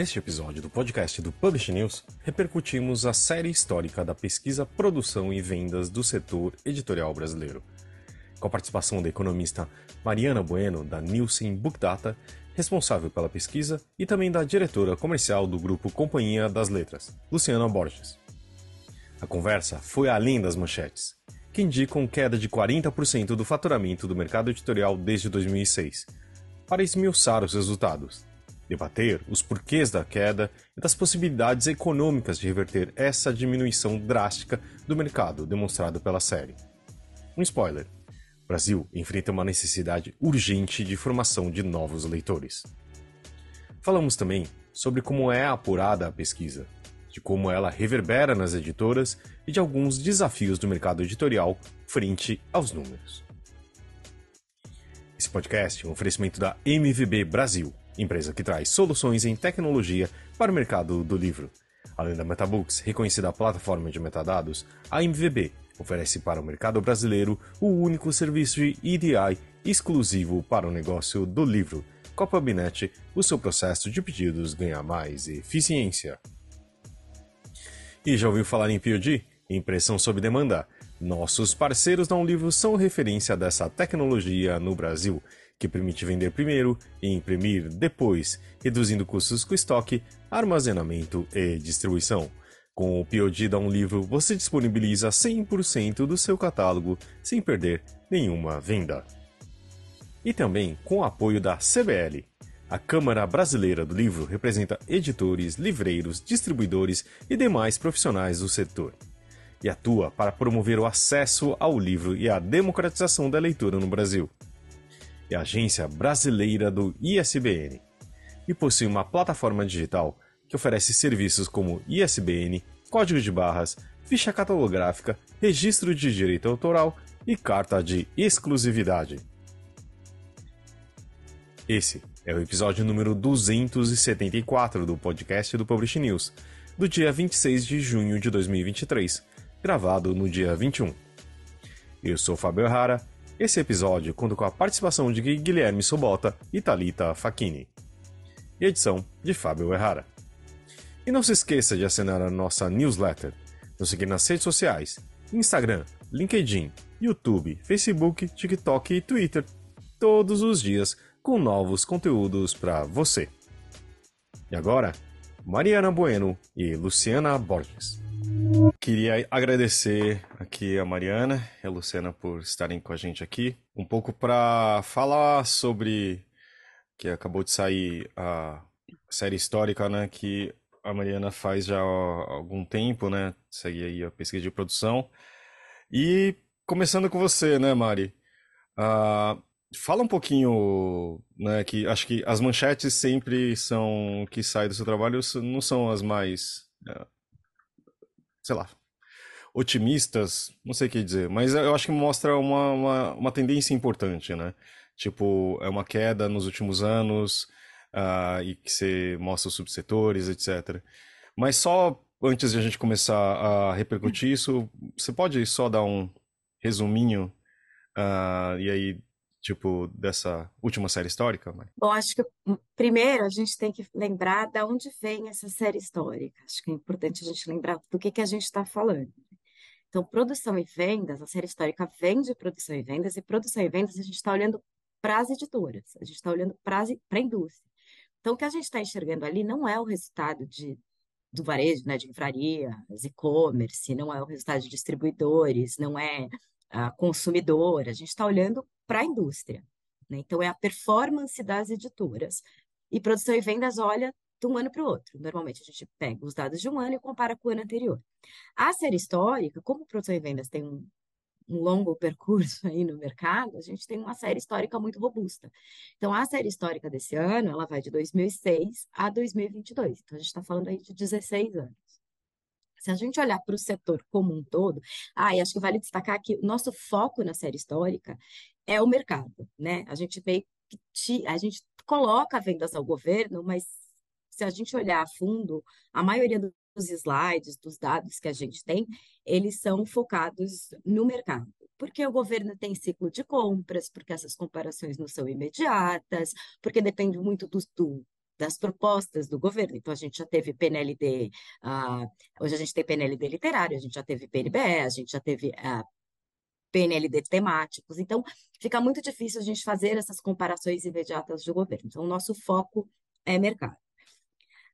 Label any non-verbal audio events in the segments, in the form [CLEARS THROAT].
Neste episódio do podcast do Publish News, repercutimos a série histórica da pesquisa, produção e vendas do setor editorial brasileiro, com a participação da economista Mariana Bueno, da Nielsen Book Data, responsável pela pesquisa, e também da diretora comercial do grupo Companhia das Letras, Luciana Borges. A conversa foi além das manchetes, que indicam queda de 40% do faturamento do mercado editorial desde 2006, para esmiuçar os resultados debater os porquês da queda e das possibilidades econômicas de reverter essa diminuição drástica do mercado demonstrado pela série. Um spoiler: o Brasil enfrenta uma necessidade urgente de formação de novos leitores. Falamos também sobre como é apurada a pesquisa, de como ela reverbera nas editoras e de alguns desafios do mercado editorial frente aos números. Esse podcast é um oferecimento da MVB Brasil empresa que traz soluções em tecnologia para o mercado do livro. Além da MetaBooks, reconhecida plataforma de metadados, a MVB oferece para o mercado brasileiro o único serviço de EDI exclusivo para o negócio do livro. Com a Pubnet, o seu processo de pedidos ganha mais eficiência. E já ouviu falar em POD? Impressão sob demanda. Nossos parceiros da Um Livro são referência dessa tecnologia no Brasil que permite vender primeiro e imprimir depois, reduzindo custos com estoque, armazenamento e distribuição. Com o POD da Um Livro, você disponibiliza 100% do seu catálogo sem perder nenhuma venda. E também com o apoio da CBL. A Câmara Brasileira do Livro representa editores, livreiros, distribuidores e demais profissionais do setor. E atua para promover o acesso ao livro e a democratização da leitura no Brasil é agência brasileira do ISBN e possui uma plataforma digital que oferece serviços como ISBN, código de barras, ficha catalográfica, registro de direito autoral e carta de exclusividade. Esse é o episódio número 274 do podcast do Publish News, do dia 26 de junho de 2023, gravado no dia 21. Eu sou Fábio Rara esse episódio conta com a participação de Guilherme Sobota e Talita Facchini. E edição de Fábio Errara. E não se esqueça de assinar a nossa newsletter, nos seguir nas redes sociais, Instagram, LinkedIn, YouTube, Facebook, TikTok e Twitter, todos os dias com novos conteúdos para você. E agora, Mariana Bueno e Luciana Borges. Queria agradecer aqui a Mariana e a Luciana por estarem com a gente aqui, um pouco para falar sobre que acabou de sair a série histórica, né, que a Mariana faz já há algum tempo, né, segue aí a pesquisa de produção. E começando com você, né, Mari, uh, fala um pouquinho, né, que acho que as manchetes sempre são que saem do seu trabalho, não são as mais uh, sei lá, otimistas, não sei o que dizer, mas eu acho que mostra uma, uma, uma tendência importante, né? Tipo, é uma queda nos últimos anos, uh, e que você mostra os subsetores, etc. Mas só antes de a gente começar a repercutir isso, você pode só dar um resuminho, uh, e aí tipo, dessa última série histórica? Mãe? Bom, acho que hum, primeiro a gente tem que lembrar de onde vem essa série histórica. Acho que é importante a gente lembrar do que, que a gente está falando. Então, produção e vendas, a série histórica vem de produção e vendas, e produção e vendas a gente está olhando para as editoras, a gente está olhando para a indústria. Então, o que a gente está enxergando ali não é o resultado de, do varejo, né, de livraria, e-commerce, não é o resultado de distribuidores, não é a consumidora, a gente está olhando para a indústria. Né? Então, é a performance das editoras. E produção e vendas olha de um ano para o outro. Normalmente, a gente pega os dados de um ano e compara com o ano anterior. A série histórica, como produção e vendas tem um, um longo percurso aí no mercado, a gente tem uma série histórica muito robusta. Então, a série histórica desse ano, ela vai de 2006 a 2022. Então, a gente está falando aí de 16 anos. Se a gente olhar para o setor como um todo, ah, e acho que vale destacar que o nosso foco na série histórica é o mercado, né? A gente vê que a gente coloca vendas ao governo, mas se a gente olhar a fundo, a maioria dos slides, dos dados que a gente tem, eles são focados no mercado. Porque o governo tem ciclo de compras, porque essas comparações não são imediatas, porque depende muito do, do das propostas do governo. Então, a gente já teve PNLD, uh, ah, hoje a gente tem PNLD literário, a gente já teve PNBE, a gente já teve uh, PNLD temáticos. Então, fica muito difícil a gente fazer essas comparações imediatas do governo. Então, o nosso foco é mercado.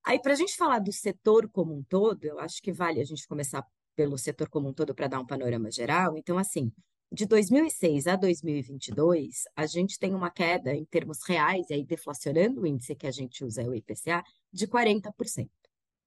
Aí, para a gente falar do setor como um todo, eu acho que vale a gente começar pelo setor como um todo para dar um panorama geral. Então, assim, de 2006 a 2022, a gente tem uma queda em termos reais, e aí deflacionando o índice que a gente usa, é o IPCA, de 40%.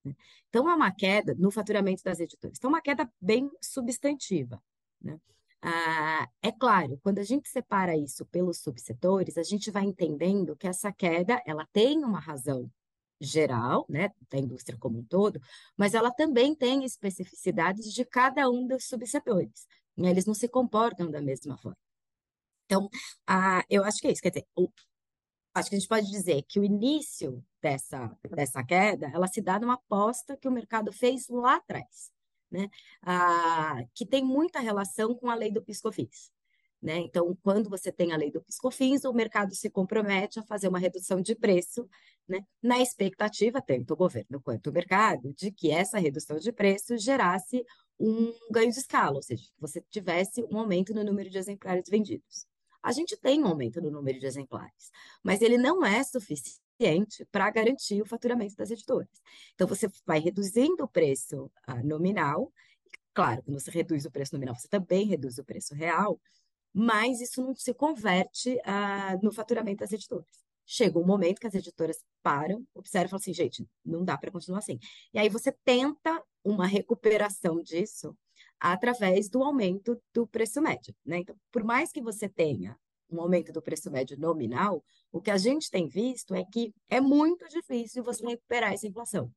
Né? Então, é uma queda no faturamento das editoras. Então, uma queda bem substantiva. Né? Ah, é claro, quando a gente separa isso pelos subsetores, a gente vai entendendo que essa queda ela tem uma razão geral, né, da indústria como um todo, mas ela também tem especificidades de cada um dos subsetores. Né? Eles não se comportam da mesma forma. Então, ah, eu acho que é isso. Quer dizer, o, acho que a gente pode dizer que o início dessa, dessa queda, ela se dá numa aposta que o mercado fez lá atrás né? Ah, que tem muita relação com a lei do piscofins. Né? Então, quando você tem a lei do piscofins, o mercado se compromete a fazer uma redução de preço, né? na expectativa, tanto o governo quanto o mercado, de que essa redução de preço gerasse um ganho de escala, ou seja, que você tivesse um aumento no número de exemplares vendidos. A gente tem um aumento no número de exemplares, mas ele não é suficiente suficiente para garantir o faturamento das editoras. Então, você vai reduzindo o preço ah, nominal, claro, quando você reduz o preço nominal, você também reduz o preço real, mas isso não se converte ah, no faturamento das editoras. Chega um momento que as editoras param, observam e falam assim, gente, não dá para continuar assim. E aí você tenta uma recuperação disso através do aumento do preço médio. Né? Então, por mais que você tenha um aumento do preço médio nominal, o que a gente tem visto é que é muito difícil você recuperar essa inflação.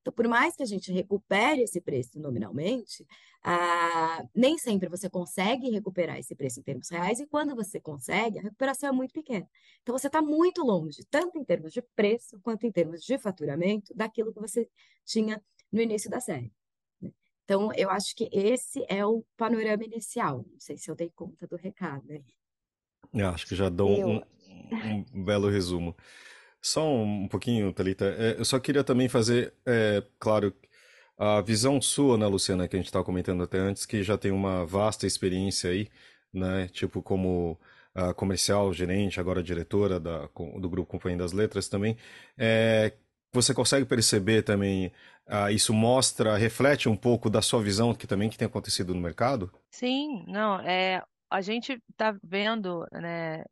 Então, por mais que a gente recupere esse preço nominalmente, ah, nem sempre você consegue recuperar esse preço em termos reais, e quando você consegue, a recuperação é muito pequena. Então, você está muito longe, tanto em termos de preço quanto em termos de faturamento, daquilo que você tinha no início da série. Então, eu acho que esse é o panorama inicial. Não sei se eu dei conta do recado. Né? Eu acho que já dou um, um belo resumo. Só um pouquinho, Thalita. É, eu só queria também fazer, é, claro, a visão sua, né, Luciana, que a gente estava comentando até antes, que já tem uma vasta experiência aí, né, tipo como a comercial, gerente, agora diretora da, do Grupo Companhia das Letras também. É, você consegue perceber também, uh, isso mostra, reflete um pouco da sua visão que também que tem acontecido no mercado? Sim, não, é, a gente está vendo, né,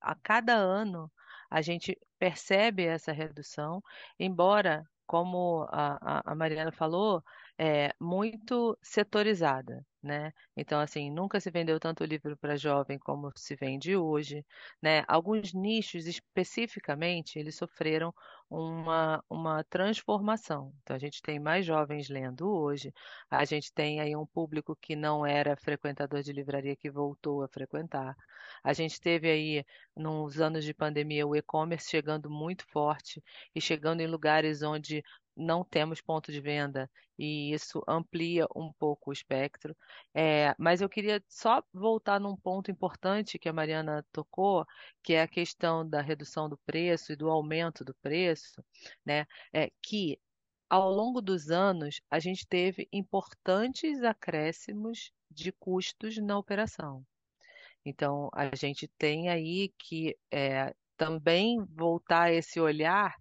a cada ano a gente percebe essa redução, embora, como a, a Mariana falou, é muito setorizada né? Então, assim, nunca se vendeu tanto livro para jovem como se vende hoje, né? Alguns nichos especificamente, eles sofreram uma, uma transformação. Então, a gente tem mais jovens lendo hoje, a gente tem aí um público que não era frequentador de livraria que voltou a frequentar. A gente teve aí, nos anos de pandemia, o e-commerce chegando muito forte e chegando em lugares onde não temos ponto de venda e isso amplia um pouco o espectro. É, mas eu queria só voltar num ponto importante que a Mariana tocou, que é a questão da redução do preço e do aumento do preço, né? É, que ao longo dos anos a gente teve importantes acréscimos de custos na operação. Então, a gente tem aí que é, também voltar esse olhar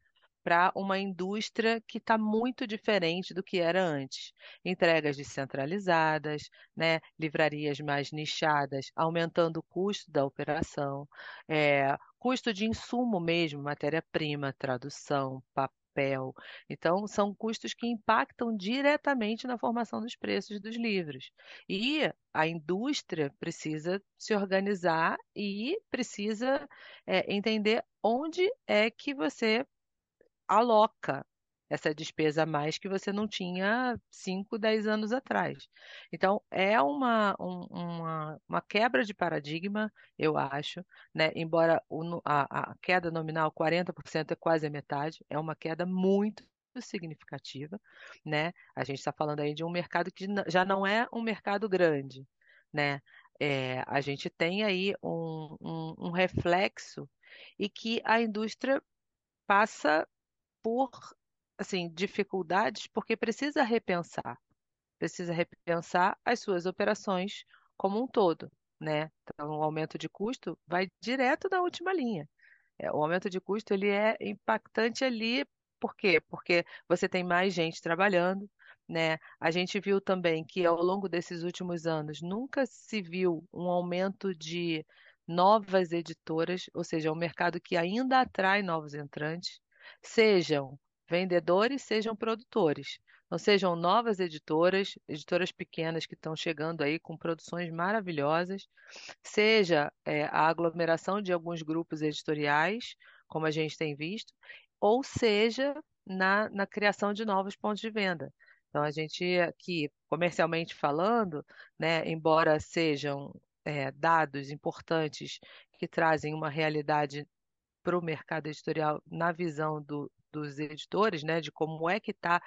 para uma indústria que está muito diferente do que era antes. Entregas descentralizadas, né, livrarias mais nichadas, aumentando o custo da operação, é, custo de insumo mesmo, matéria-prima, tradução, papel. Então, são custos que impactam diretamente na formação dos preços dos livros. E a indústria precisa se organizar e precisa é, entender onde é que você aloca essa despesa a mais que você não tinha 5, 10 anos atrás. Então, é uma, um, uma, uma quebra de paradigma, eu acho, né? embora o, a, a queda nominal 40% é quase a metade, é uma queda muito significativa, né? A gente está falando aí de um mercado que já não é um mercado grande, né? É, a gente tem aí um, um, um reflexo e que a indústria passa por assim dificuldades porque precisa repensar, precisa repensar as suas operações como um todo, né? Então, o aumento de custo vai direto na última linha. É, o aumento de custo ele é impactante ali, por quê? Porque você tem mais gente trabalhando, né? A gente viu também que ao longo desses últimos anos nunca se viu um aumento de novas editoras, ou seja, um mercado que ainda atrai novos entrantes, sejam vendedores, sejam produtores. Não sejam novas editoras, editoras pequenas que estão chegando aí com produções maravilhosas, seja é, a aglomeração de alguns grupos editoriais, como a gente tem visto, ou seja na, na criação de novos pontos de venda. Então, a gente aqui, comercialmente falando, né, embora sejam é, dados importantes que trazem uma realidade para o mercado editorial na visão do, dos editores, né, de como é que está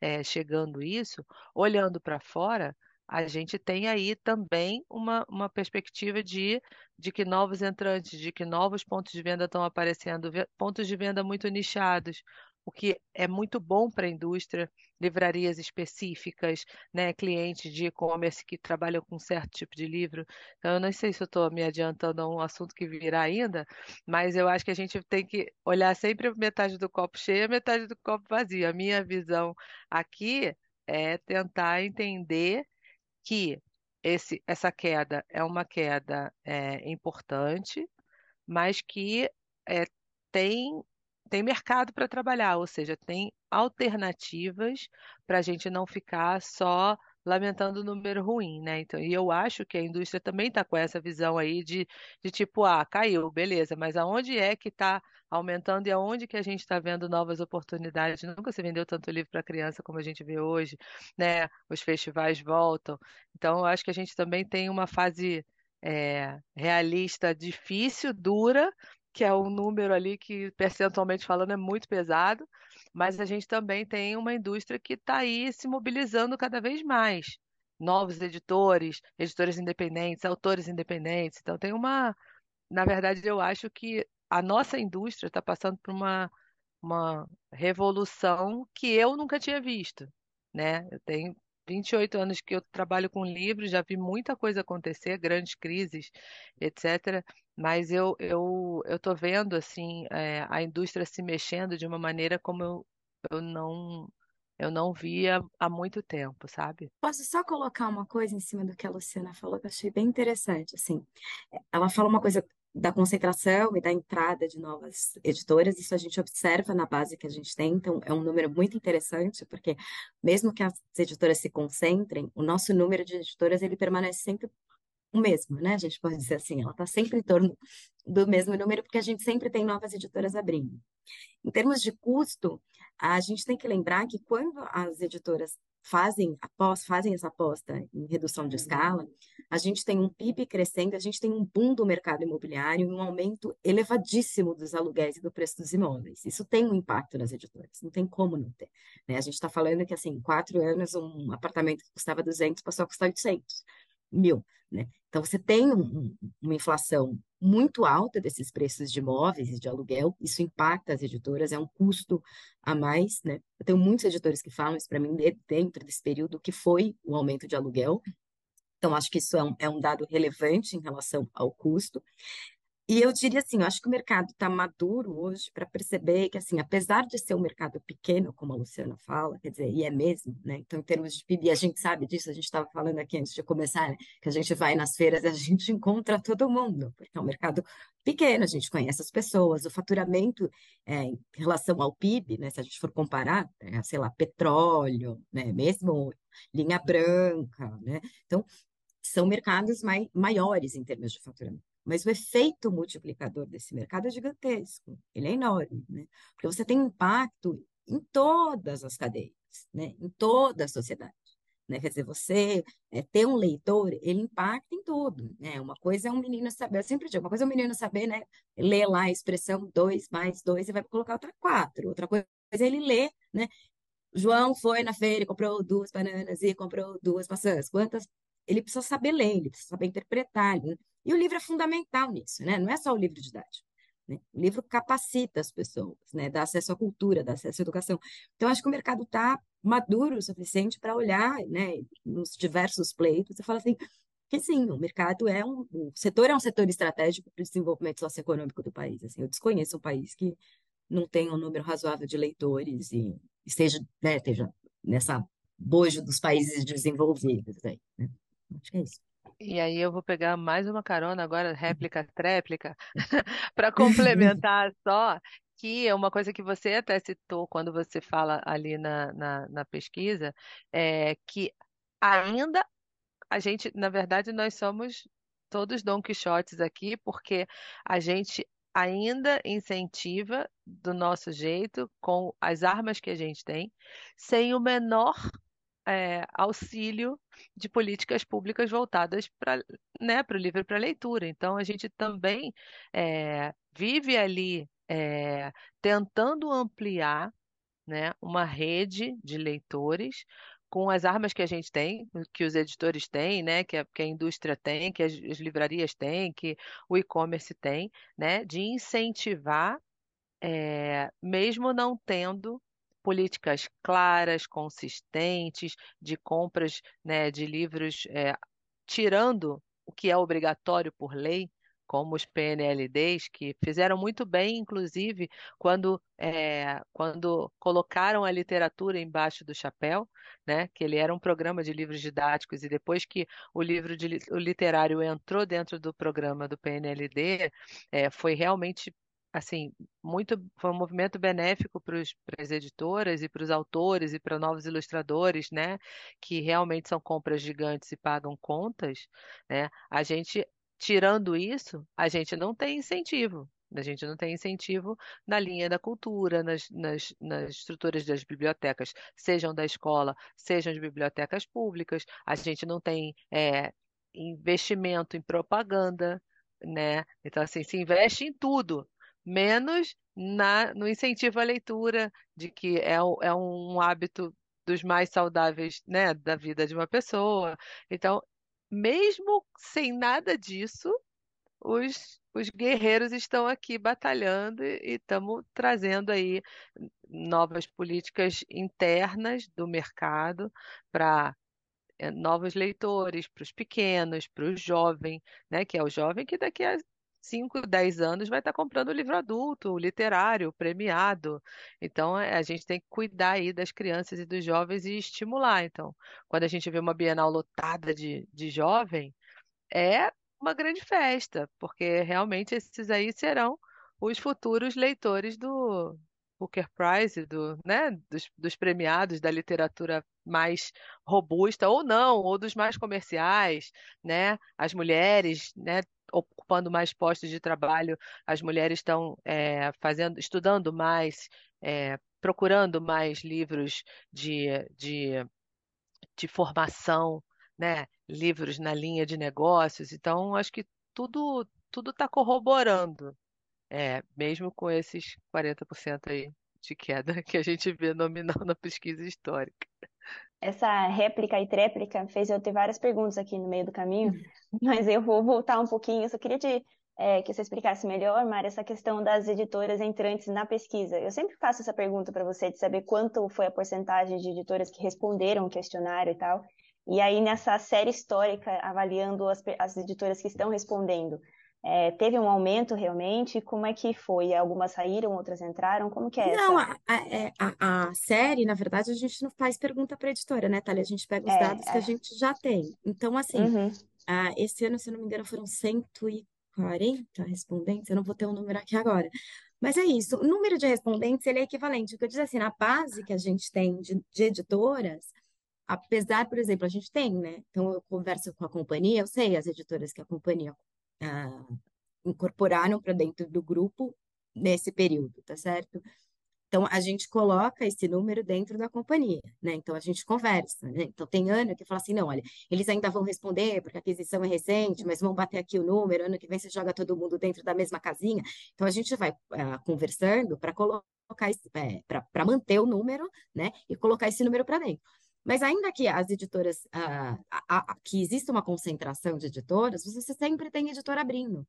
é, chegando isso, olhando para fora, a gente tem aí também uma, uma perspectiva de, de que novos entrantes, de que novos pontos de venda estão aparecendo, pontos de venda muito nichados, o que é muito bom para a indústria, livrarias específicas, né, clientes de e-commerce que trabalham com certo tipo de livro. Então, eu não sei se eu estou me adiantando a um assunto que virá ainda, mas eu acho que a gente tem que olhar sempre metade do copo cheio e metade do copo vazio. A minha visão aqui é tentar entender que esse, essa queda é uma queda é, importante, mas que é, tem tem mercado para trabalhar, ou seja, tem alternativas para a gente não ficar só lamentando o número ruim, né? Então, e eu acho que a indústria também está com essa visão aí de, de tipo, ah, caiu, beleza, mas aonde é que está aumentando e aonde que a gente está vendo novas oportunidades? Nunca se vendeu tanto livro para criança como a gente vê hoje, né? Os festivais voltam. Então, eu acho que a gente também tem uma fase é, realista difícil, dura, que é um número ali que, percentualmente falando, é muito pesado, mas a gente também tem uma indústria que está aí se mobilizando cada vez mais. Novos editores, editores independentes, autores independentes. Então, tem uma. Na verdade, eu acho que a nossa indústria está passando por uma, uma revolução que eu nunca tinha visto. Né? Eu tenho 28 anos que eu trabalho com livros, já vi muita coisa acontecer, grandes crises, etc. Mas eu eu eu tô vendo assim é, a indústria se mexendo de uma maneira como eu, eu não eu não via há muito tempo, sabe? Posso só colocar uma coisa em cima do que a Luciana falou que eu achei bem interessante, assim. Ela fala uma coisa da concentração e da entrada de novas editoras, isso a gente observa na base que a gente tem, então é um número muito interessante, porque mesmo que as editoras se concentrem, o nosso número de editoras ele permanece sempre o mesmo, né? A gente pode dizer assim, ela está sempre em torno do mesmo número, porque a gente sempre tem novas editoras abrindo. Em termos de custo, a gente tem que lembrar que quando as editoras fazem, após, fazem essa aposta em redução de escala, a gente tem um PIB crescendo, a gente tem um boom do mercado imobiliário e um aumento elevadíssimo dos aluguéis e do preço dos imóveis. Isso tem um impacto nas editoras, não tem como não ter. Né? A gente está falando que, assim, em quatro anos, um apartamento que custava 200 passou a custar 800 mil. Né? Então, você tem um, uma inflação muito alta desses preços de imóveis e de aluguel, isso impacta as editoras, é um custo a mais. Né? Eu tenho muitos editores que falam isso para mim dentro desse período, que foi o aumento de aluguel. Então, acho que isso é um, é um dado relevante em relação ao custo. E eu diria assim, eu acho que o mercado está maduro hoje para perceber que, assim, apesar de ser um mercado pequeno, como a Luciana fala, quer dizer, e é mesmo, né? Então, em termos de PIB, a gente sabe disso, a gente estava falando aqui antes de começar, né? que a gente vai nas feiras e a gente [LAUGHS] encontra todo mundo, porque é um mercado pequeno, a gente conhece as pessoas, o faturamento é, em relação ao PIB, né? Se a gente for comparar, é, sei lá, petróleo, né? Mesmo linha branca, né? Então, são mercados mai maiores em termos de faturamento. Mas o efeito multiplicador desse mercado é gigantesco, ele é enorme, né? Porque você tem impacto em todas as cadeias, né? Em toda a sociedade. Né? Quer dizer, você é, ter um leitor, ele impacta em tudo, né? Uma coisa é um menino saber, eu sempre digo, uma coisa é um menino saber, né? Ler lá a expressão dois mais dois e vai colocar outra quatro. Outra coisa é ele ler, né? João foi na feira e comprou duas bananas e comprou duas maçãs. Quantas? Ele precisa saber ler, ele precisa saber interpretar. Né? E o livro é fundamental nisso, né? Não é só o livro didático. Né? O livro capacita as pessoas, né? dá acesso à cultura, dá acesso à educação. Então, acho que o mercado está maduro o suficiente para olhar né, nos diversos pleitos e falar assim, que sim, o mercado é um, o setor é um setor estratégico para o desenvolvimento socioeconômico do país. Assim, eu desconheço um país que não tenha um número razoável de leitores e esteja, né, esteja nessa bojo dos países desenvolvidos. Aí, né? Acho que é isso. E aí eu vou pegar mais uma carona agora, réplica, tréplica, [LAUGHS] [LAUGHS] para complementar só que é uma coisa que você até citou quando você fala ali na, na, na pesquisa, é que ainda a gente, na verdade, nós somos todos Don Quixotes aqui, porque a gente ainda incentiva do nosso jeito, com as armas que a gente tem, sem o menor é, auxílio de políticas públicas voltadas para né, o livro e para a leitura. Então, a gente também é, vive ali é, tentando ampliar né, uma rede de leitores com as armas que a gente tem, que os editores têm, né, que a, que a indústria tem, que as, as livrarias têm, que o e-commerce tem, né, de incentivar, é, mesmo não tendo políticas claras, consistentes, de compras, né, de livros, é, tirando o que é obrigatório por lei, como os PNLDs, que fizeram muito bem, inclusive, quando, é, quando colocaram a literatura embaixo do chapéu, né? que ele era um programa de livros didáticos, e depois que o livro de, o literário entrou dentro do programa do PNLD, é, foi realmente assim, muito foi um movimento benéfico para as editoras e para os autores e para novos ilustradores, né, que realmente são compras gigantes e pagam contas, né? A gente tirando isso, a gente não tem incentivo. A gente não tem incentivo na linha da cultura, nas, nas, nas, estruturas das bibliotecas, sejam da escola, sejam de bibliotecas públicas. A gente não tem é, investimento em propaganda, né? Então, assim, se investe em tudo, menos na, no incentivo à leitura, de que é, é um hábito dos mais saudáveis, né, da vida de uma pessoa. Então, mesmo sem nada disso, os, os guerreiros estão aqui batalhando e estamos trazendo aí novas políticas internas do mercado para é, novos leitores, para os pequenos, para o jovem, né? Que é o jovem que daqui a 5, 10 anos vai estar comprando livro adulto, literário, premiado. Então, é, a gente tem que cuidar aí das crianças e dos jovens e estimular. Então, quando a gente vê uma Bienal lotada de, de jovem, é uma grande festa, porque realmente esses aí serão os futuros leitores do Booker Prize, do, né, dos, dos premiados da literatura mais robusta ou não, ou dos mais comerciais, né? As mulheres, né, ocupando mais postos de trabalho, as mulheres estão é, fazendo, estudando mais, é, procurando mais livros de, de, de formação, né? livros na linha de negócios. Então, acho que tudo tudo está corroborando, é, mesmo com esses 40% aí de queda [LAUGHS] que a gente vê nominal na pesquisa histórica essa réplica e tréplica fez eu ter várias perguntas aqui no meio do caminho, [LAUGHS] mas eu vou voltar um pouquinho. Eu só queria te, é, que você explicasse melhor, Mara, essa questão das editoras entrantes na pesquisa. Eu sempre faço essa pergunta para você, de saber quanto foi a porcentagem de editoras que responderam o questionário e tal. E aí, nessa série histórica, avaliando as, as editoras que estão respondendo, é, teve um aumento realmente? Como é que foi? Algumas saíram, outras entraram? Como que é Não, essa? a, a, é, a, série, na verdade, a gente não faz pergunta para a editora, né, Thalia? A gente pega os é, dados que a é. gente já tem. Então, assim, uhum. esse ano, se eu não me engano, foram 140 respondentes, eu não vou ter um número aqui agora. Mas é isso, o número de respondentes, ele é equivalente. O que eu diz assim, na base que a gente tem de, de editoras, apesar, por exemplo, a gente tem, né? Então, eu converso com a companhia, eu sei as editoras que a companhia uh, incorporaram para dentro do grupo nesse período, tá certo? Então, a gente coloca esse número dentro da companhia, né? Então, a gente conversa, né? Então, tem ano que fala assim, não, olha, eles ainda vão responder, porque a aquisição é recente, mas vão bater aqui o número, ano que vem você joga todo mundo dentro da mesma casinha. Então, a gente vai uh, conversando para colocar, é, para manter o número, né? E colocar esse número para dentro. Mas ainda que as editoras, uh, a, a, que exista uma concentração de editoras, você sempre tem editora abrindo.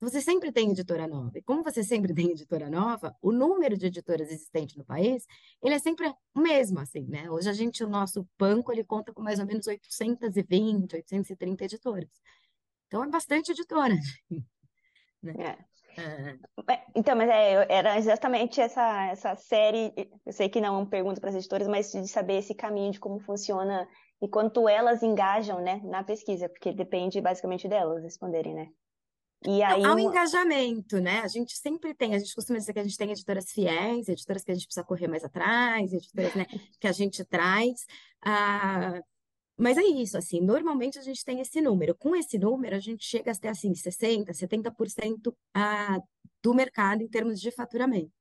Você sempre tem editora nova. E como você sempre [LAUGHS] tem editora nova, o número de editoras existentes no país, ele é sempre o mesmo, assim, né? Hoje a gente, o nosso banco, ele conta com mais ou menos 820, 830 editoras. Então, é bastante editora. [LAUGHS] Né? É. É. Então, mas é, era exatamente essa, essa série, eu sei que não é uma pergunta para as editoras, mas de saber esse caminho de como funciona e quanto elas engajam, né, na pesquisa, porque depende basicamente delas responderem, né? E aí, Há um engajamento, né? A gente sempre tem, a gente costuma dizer que a gente tem editoras fiéis, editoras que a gente precisa correr mais atrás, editoras, né, que a gente traz. Ah, mas é isso, assim, normalmente a gente tem esse número. Com esse número, a gente chega até, assim, 60%, 70% ah, do mercado em termos de faturamento,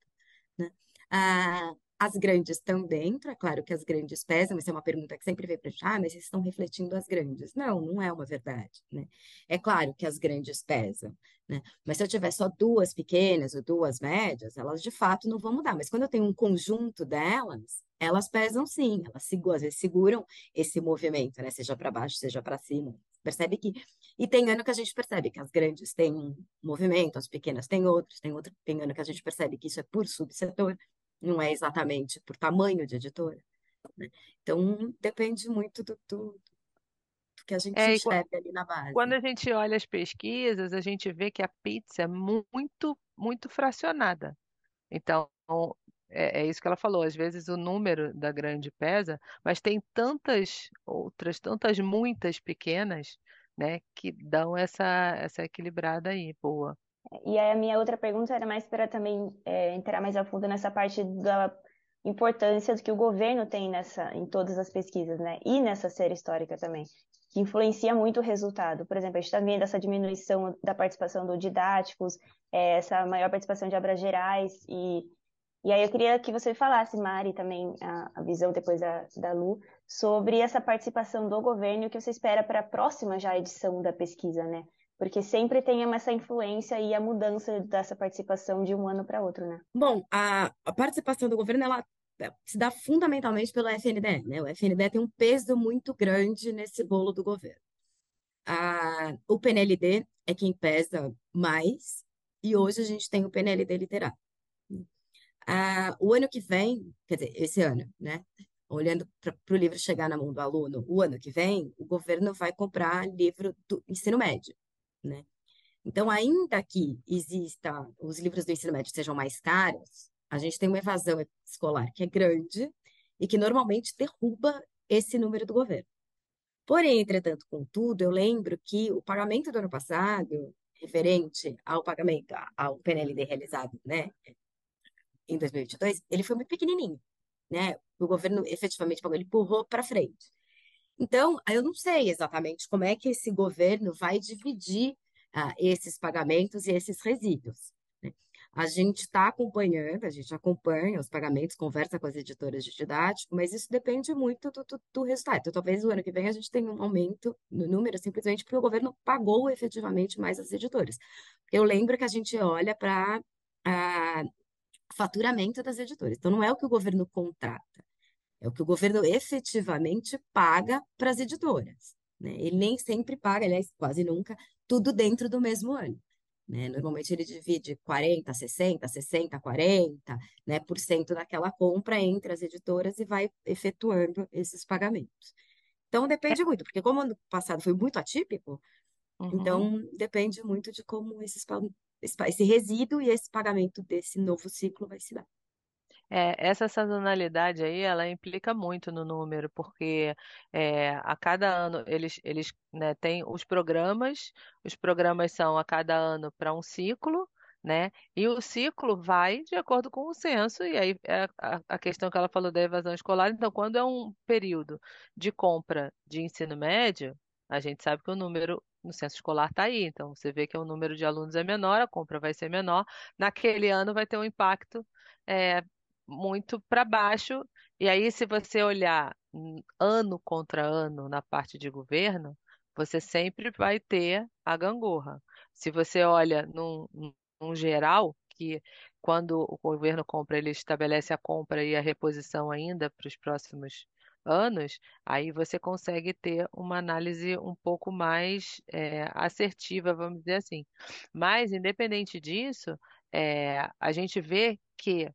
né? Ah, as grandes estão dentro, é claro que as grandes pesam, essa é uma pergunta que sempre veio para ah, mas vocês estão refletindo as grandes. Não, não é uma verdade, né? É claro que as grandes pesam, né? Mas se eu tiver só duas pequenas ou duas médias, elas de fato não vão mudar. Mas quando eu tenho um conjunto delas, elas pesam sim, elas seguram, às vezes seguram esse movimento, né? Seja para baixo, seja para cima. Percebe que. E tem ano que a gente percebe que as grandes têm um movimento, as pequenas têm outros, tem outro, tem ano que a gente percebe que isso é por subsetor não é exatamente por tamanho de editora. Né? Então, depende muito do, do, do que a gente é, enxerga ali na base. Quando a gente olha as pesquisas, a gente vê que a pizza é muito, muito fracionada. Então, é, é, isso que ela falou. Às vezes o número da grande pesa, mas tem tantas outras, tantas muitas pequenas, né, que dão essa, essa equilibrada aí, boa. E aí a minha outra pergunta era mais para também é, entrar mais a fundo nessa parte da importância que o governo tem nessa, em todas as pesquisas, né? E nessa série histórica também, que influencia muito o resultado. Por exemplo, a gente está vendo essa diminuição da participação do didáticos, é, essa maior participação de Abras Gerais, e, e aí eu queria que você falasse, Mari, também a, a visão depois da, da Lu, sobre essa participação do governo e o que você espera para a próxima já edição da pesquisa, né? Porque sempre tem essa influência e a mudança dessa participação de um ano para outro, né? Bom, a, a participação do governo, ela é, se dá fundamentalmente pelo FNDE, né? O FNDE tem um peso muito grande nesse bolo do governo. A, o PNLD é quem pesa mais, e hoje a gente tem o PNLD literário. O ano que vem, quer dizer, esse ano, né? Olhando para o livro chegar na mão do aluno, o ano que vem, o governo vai comprar livro do ensino médio né? Então, ainda que exista os livros do ensino médio sejam mais caros, a gente tem uma evasão escolar que é grande e que normalmente derruba esse número do governo. Porém, entretanto, contudo, eu lembro que o pagamento do ano passado, referente ao pagamento ao PNLD realizado, né, em 2022, ele foi muito pequenininho, né? O governo efetivamente pagou, ele empurrou para frente. Então, eu não sei exatamente como é que esse governo vai dividir ah, esses pagamentos e esses resíduos. Né? A gente está acompanhando, a gente acompanha os pagamentos, conversa com as editoras de didático, mas isso depende muito do, do, do resultado. Então, talvez o ano que vem a gente tenha um aumento no número, simplesmente porque o governo pagou efetivamente mais as editoras. Eu lembro que a gente olha para ah, faturamento das editoras. Então, não é o que o governo contrata, é o que o governo efetivamente paga para as editoras. Né? Ele nem sempre paga, aliás, quase nunca, tudo dentro do mesmo ano. Né? Normalmente ele divide 40, 60, 60, 40, né, por cento daquela compra entre as editoras e vai efetuando esses pagamentos. Então depende muito, porque como ano passado foi muito atípico, uhum. então depende muito de como esses, esse resíduo e esse pagamento desse novo ciclo vai se dar. É, essa sazonalidade aí, ela implica muito no número, porque é, a cada ano eles, eles né, têm os programas, os programas são a cada ano para um ciclo, né? E o ciclo vai de acordo com o censo, e aí é a, a questão que ela falou da evasão escolar. Então, quando é um período de compra de ensino médio, a gente sabe que o número no censo escolar está aí. Então, você vê que o número de alunos é menor, a compra vai ser menor. Naquele ano vai ter um impacto é, muito para baixo. E aí, se você olhar ano contra ano na parte de governo, você sempre vai ter a gangorra. Se você olha num, num geral, que quando o governo compra, ele estabelece a compra e a reposição ainda para os próximos anos, aí você consegue ter uma análise um pouco mais é, assertiva, vamos dizer assim. Mas, independente disso, é, a gente vê que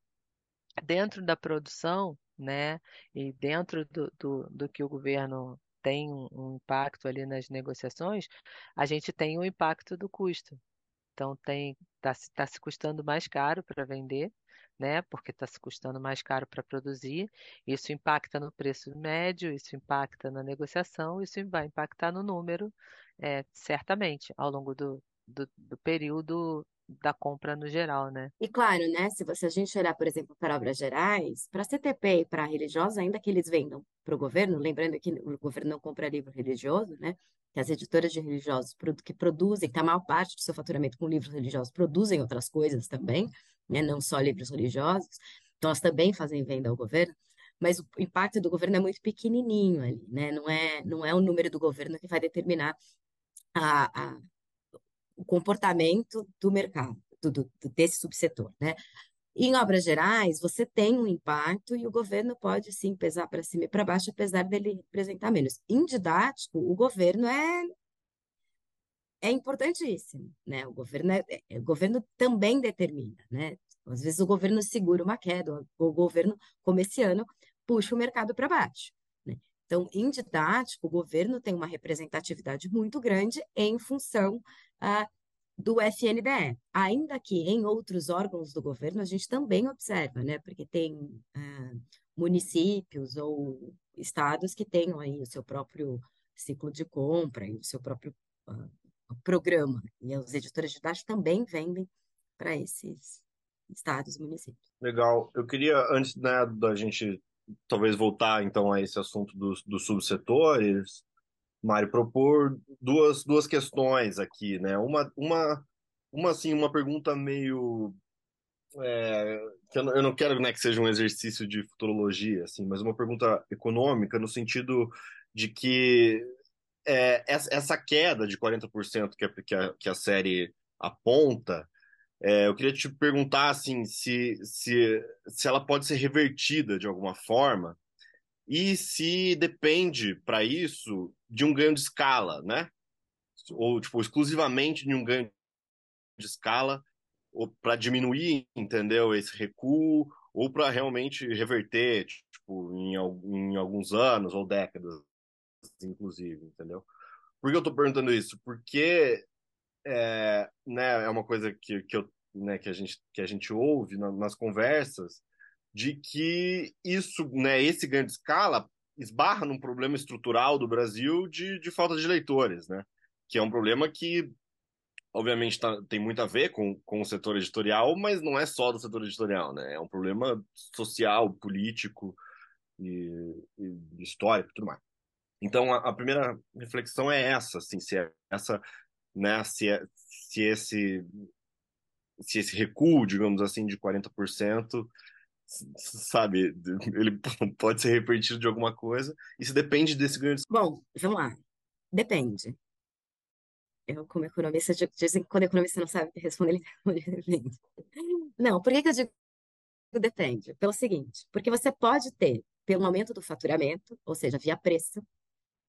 dentro da produção, né, e dentro do, do, do que o governo tem um, um impacto ali nas negociações, a gente tem o impacto do custo. Então tem está tá se custando mais caro para vender, né? Porque está se custando mais caro para produzir. Isso impacta no preço médio, isso impacta na negociação, isso vai impactar no número, é, certamente, ao longo do, do, do período da compra no geral, né? E claro, né, se você, a gente olhar, por exemplo, para obras gerais, para CTP e para religiosa, ainda que eles vendam para o governo, lembrando que o governo não compra livro religioso, né? Que as editoras de religiosos que produzem, que a maior parte do seu faturamento com livros religiosos produzem outras coisas também, né? Não só livros religiosos, então elas também fazem venda ao governo, mas o impacto do governo é muito pequenininho ali, né? Não é, não é o número do governo que vai determinar a, a o comportamento do mercado, do, do, desse subsetor, né? Em obras gerais, você tem um impacto e o governo pode sim pesar para cima e para baixo, apesar dele representar menos. Em didático, o governo é é importantíssimo, né? O governo é, é, o governo também determina, né? Às vezes o governo segura uma queda, o governo, como esse ano, puxa o mercado para baixo. Então, em didático, o governo tem uma representatividade muito grande em função ah, do FNDE. Ainda que em outros órgãos do governo a gente também observa, né? Porque tem ah, municípios ou estados que tenham aí o seu próprio ciclo de compra e o seu próprio ah, programa. E os editores de também vendem para esses estados municípios. Legal. Eu queria, antes né, da gente talvez voltar então a esse assunto dos, dos subsetores, Mário, propor duas, duas questões aqui, né? Uma, uma, uma assim, uma pergunta meio é, que eu não, quero né, que seja um exercício de futurologia, assim, mas uma pergunta econômica no sentido de que é, essa queda de 40% que a, que, a, que a série aponta, é, eu queria te perguntar assim, se, se, se ela pode ser revertida de alguma forma e se depende para isso de um ganho de escala, né? Ou tipo exclusivamente de um ganho de escala para diminuir, entendeu, esse recuo ou para realmente reverter, tipo, em, em alguns anos ou décadas, inclusive, entendeu? Por que eu estou perguntando isso? Porque é, né, é uma coisa que, que, eu, né, que, a gente, que a gente ouve nas conversas, de que isso, né, esse ganho de escala esbarra num problema estrutural do Brasil de, de falta de leitores, né? Que é um problema que, obviamente, tá, tem muito a ver com, com o setor editorial, mas não é só do setor editorial, né? É um problema social, político e, e histórico e tudo mais. Então, a, a, primeira reflexão é essa, assim, se é essa, né, se, é, se esse se esse recuo, digamos assim, de 40% sabe, ele [LAUGHS] pode ser revertido de alguma coisa, isso depende desse ganho de... Bom, vamos lá. Depende. Eu, como economista, dizem que quando economista não sabe responder, ele. [LAUGHS] Não, por que, que eu digo depende? Pelo seguinte, porque você pode ter, pelo aumento do faturamento, ou seja, via preço,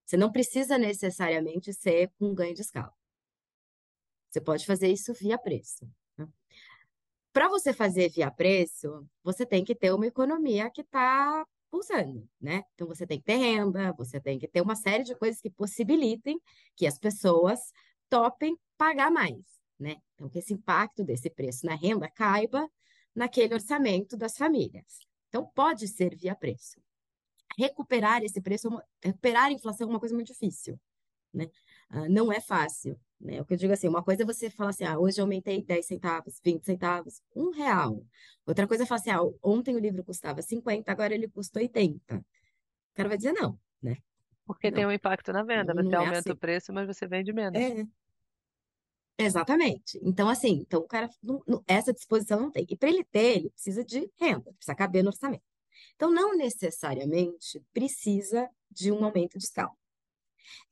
você não precisa necessariamente ser com um ganho de escala. Você pode fazer isso via preço. Para você fazer via preço, você tem que ter uma economia que está pulsando, né? Então você tem que ter renda, você tem que ter uma série de coisas que possibilitem que as pessoas topem pagar mais, né? Então que esse impacto desse preço na renda caiba naquele orçamento das famílias. Então pode ser via preço. Recuperar esse preço, recuperar a inflação é uma coisa muito difícil, né? Ah, não é fácil. Né? O que eu digo assim, uma coisa é você falar assim, ah, hoje eu aumentei 10 centavos, 20 centavos, um real. Outra coisa é falar assim, ah, ontem o livro custava 50, agora ele custa 80. O cara vai dizer não, né? Porque não. tem um impacto na venda, você é aumenta assim. o preço, mas você vende menos. É. Exatamente. Então, assim, então o cara, não, não, essa disposição não tem. E para ele ter, ele precisa de renda, precisa caber no orçamento. Então, não necessariamente precisa de um aumento de escala.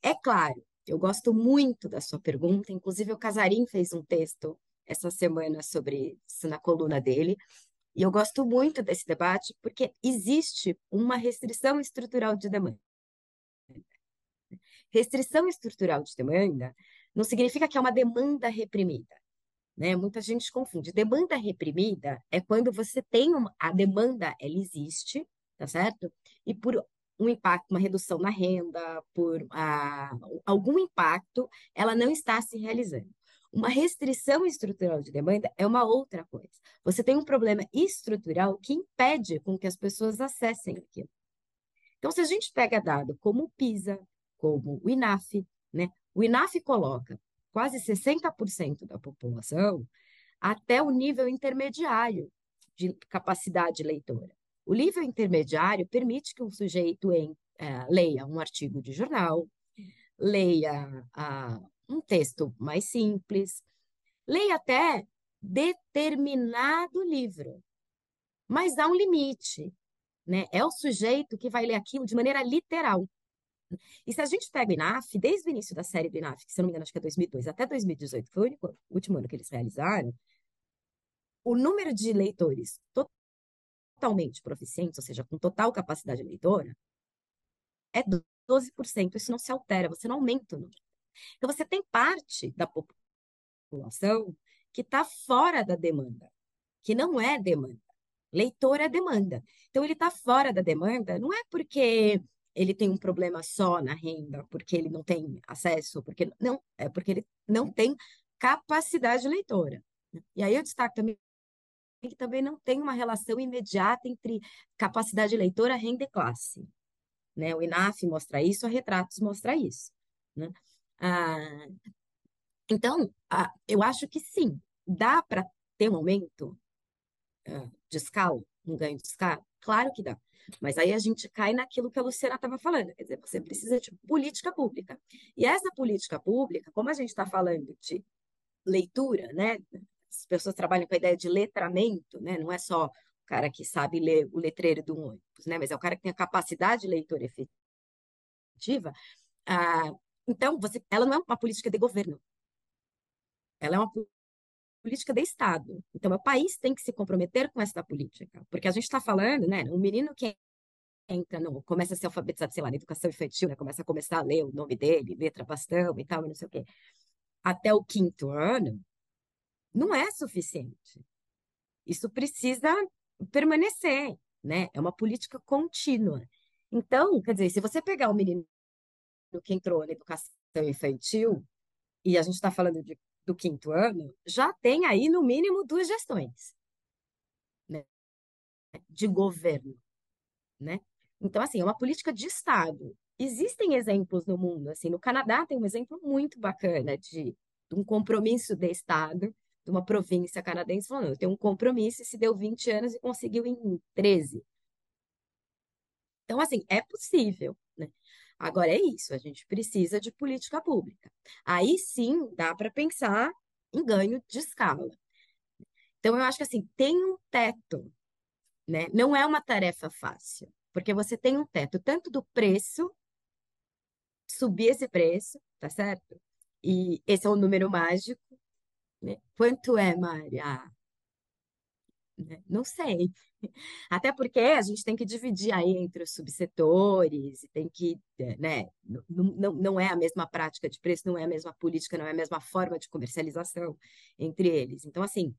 É claro eu gosto muito da sua pergunta, inclusive o Casarim fez um texto essa semana sobre isso na coluna dele, E eu gosto muito desse debate porque existe uma restrição estrutural de demanda. Restrição estrutural de demanda não significa que é uma demanda reprimida. Né? Muita gente confunde. Demanda reprimida é quando você tem uma, a demanda, ela existe, tá certo? E por um impacto, uma redução na renda, por ah, algum impacto, ela não está se realizando. Uma restrição estrutural de demanda é uma outra coisa. Você tem um problema estrutural que impede com que as pessoas acessem aquilo. Então, se a gente pega dado como o PISA, como o INAF, né? O INAF coloca quase 60% da população até o nível intermediário de capacidade leitora. O nível intermediário permite que um sujeito em, é, leia um artigo de jornal, leia um texto mais simples, leia até determinado livro, mas há um limite. Né? É o sujeito que vai ler aquilo de maneira literal. E se a gente pega o INAF, desde o início da série do INAF, que se não me engano, acho que é 2002 até 2018, foi o, único, último ano que eles realizaram, o número de leitores totalmente proficientes, ou seja, com total capacidade leitora, é 12%. Isso não se altera, você não aumenta o número. Então, você tem parte da população que está fora da demanda, que não é demanda. Leitor é demanda. Então, ele está fora da demanda, não é porque ele tem um problema só na renda, porque ele não tem acesso, porque não, é porque ele não tem capacidade leitora. E aí eu destaco também que também não tem uma relação imediata entre capacidade leitora, renda e classe. Né? O INAF mostra isso, a Retratos mostra isso. Né? Ah, então, ah, eu acho que sim, dá para ter um aumento ah, de escala, um ganho de escala? Claro que dá. Mas aí a gente cai naquilo que a Luciana estava falando, quer dizer, você precisa de política pública. E essa política pública, como a gente está falando de leitura, né? As pessoas trabalham com a ideia de letramento, né? Não é só o cara que sabe ler o letreiro do ônibus, né? Mas é o cara que tem a capacidade de leitura efetiva. Ah, então, você, ela não é uma política de governo. Ela é uma política de Estado. Então, o país tem que se comprometer com essa política, porque a gente está falando, né, um menino que entra no, começa a ser alfabetizado, sei lá, na educação infantil, né, começa a começar a ler o nome dele, letra bastão e tal, não sei o quê, até o quinto ano, não é suficiente. Isso precisa permanecer, né? É uma política contínua. Então, quer dizer, se você pegar o menino que entrou na educação infantil, e a gente está falando de do quinto ano, já tem aí, no mínimo, duas gestões né? de governo. Né? Então, assim, é uma política de Estado. Existem exemplos no mundo, assim, no Canadá tem um exemplo muito bacana de, de um compromisso de Estado, de uma província canadense falando, eu tenho um compromisso e se deu 20 anos e conseguiu em 13. Então, assim, é possível, né? Agora é isso, a gente precisa de política pública. Aí sim dá para pensar em ganho de escala. Então, eu acho que assim, tem um teto, né? Não é uma tarefa fácil, porque você tem um teto tanto do preço, subir esse preço, tá certo? E esse é um número mágico, né? Quanto é, Mari? Ah, né? Não sei. Até porque a gente tem que dividir aí entre os subsetores, e tem que, é, né, não, não, não é a mesma prática de preço, não é a mesma política, não é a mesma forma de comercialização entre eles. Então, assim,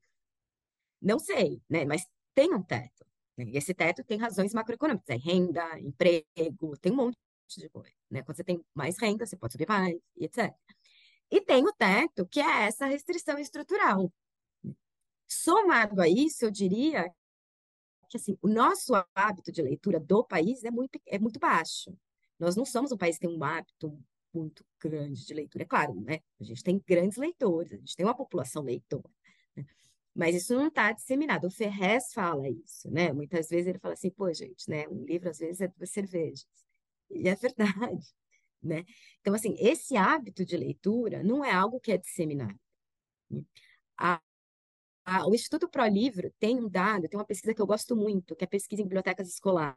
não sei, né, mas tem um teto. Né? E esse teto tem razões macroeconômicas, é renda, emprego, tem um monte de coisa. Né? Quando você tem mais renda, você pode subir mais, etc. E tem o teto, que é essa restrição estrutural. Somado a isso, eu diria que assim, o nosso hábito de leitura do país é muito, é muito baixo. Nós não somos um país que tem um hábito muito grande de leitura. É claro, né? A gente tem grandes leitores, a gente tem uma população leitora. Né? Mas isso não está disseminado. O Ferrez fala isso, né? Muitas vezes ele fala assim, pô, gente, né? Um livro às vezes é duas cervejas. E é verdade, né? Então, assim, esse hábito de leitura não é algo que é disseminado. A, a, o Instituto Pro Livro tem um dado, tem uma pesquisa que eu gosto muito, que é a pesquisa em bibliotecas escolares,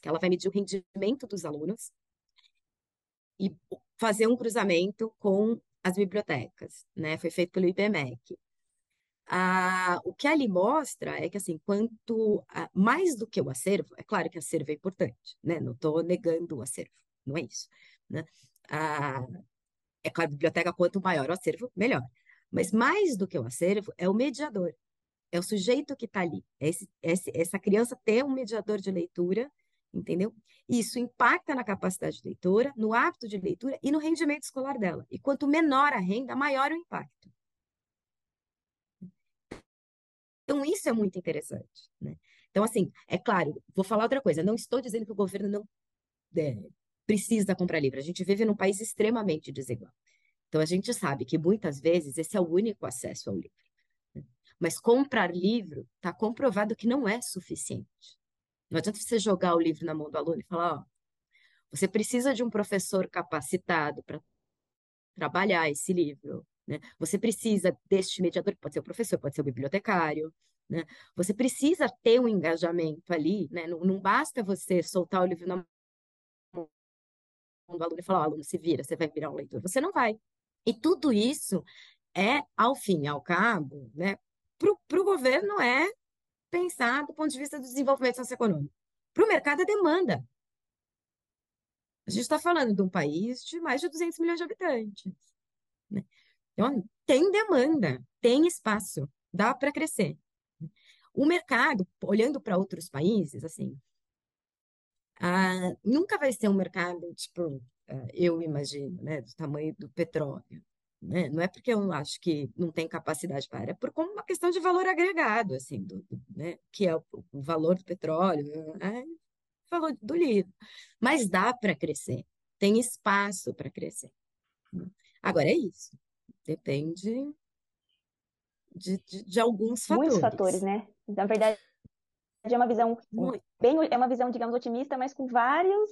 que ela vai medir o rendimento dos alunos e fazer um cruzamento com as bibliotecas, né? Foi feito pelo IBMEC. Ah, o que ali mostra é que, assim, quanto a, mais do que o acervo, é claro que acervo é importante, né? Não estou negando o acervo, não é isso, né? Ah, é claro, a biblioteca, quanto maior o acervo, melhor. Mas mais do que o acervo, é o mediador, é o sujeito que está ali. É esse, esse, essa criança ter um mediador de leitura, entendeu? Isso impacta na capacidade de leitura, no hábito de leitura e no rendimento escolar dela. E quanto menor a renda, maior o impacto. Então, isso é muito interessante. Né? Então, assim, é claro, vou falar outra coisa, não estou dizendo que o governo não é, precisa comprar livro. A gente vive num país extremamente desigual. Então, a gente sabe que muitas vezes esse é o único acesso ao livro. Né? Mas comprar livro está comprovado que não é suficiente. Não adianta você jogar o livro na mão do aluno e falar: ó, você precisa de um professor capacitado para trabalhar esse livro. Né? Você precisa deste mediador, pode ser o professor, pode ser o bibliotecário. Né? Você precisa ter um engajamento ali, né? não, não basta você soltar o livro na do aluno e falar, aluno, se vira, você vai virar um leitor. Você não vai. E tudo isso é, ao fim e ao cabo, né, para o governo é pensar do ponto de vista do desenvolvimento socioeconômico. Para o mercado é demanda. A gente está falando de um país de mais de 200 milhões de habitantes. Né? Então, tem demanda, tem espaço, dá para crescer. O mercado, olhando para outros países, assim, ah, nunca vai ser um mercado, tipo, ah, eu imagino, né, do tamanho do petróleo. Né? Não é porque eu acho que não tem capacidade para, é por como uma questão de valor agregado, assim, do, do né? que é o, o, valor do petróleo, é valor do livro. Mas dá para crescer, tem espaço para crescer. Né? Agora é isso. Depende de, de, de alguns fatores. Muitos fatores, né? Na verdade, é uma visão Muito. bem, é uma visão, digamos, otimista, mas com vários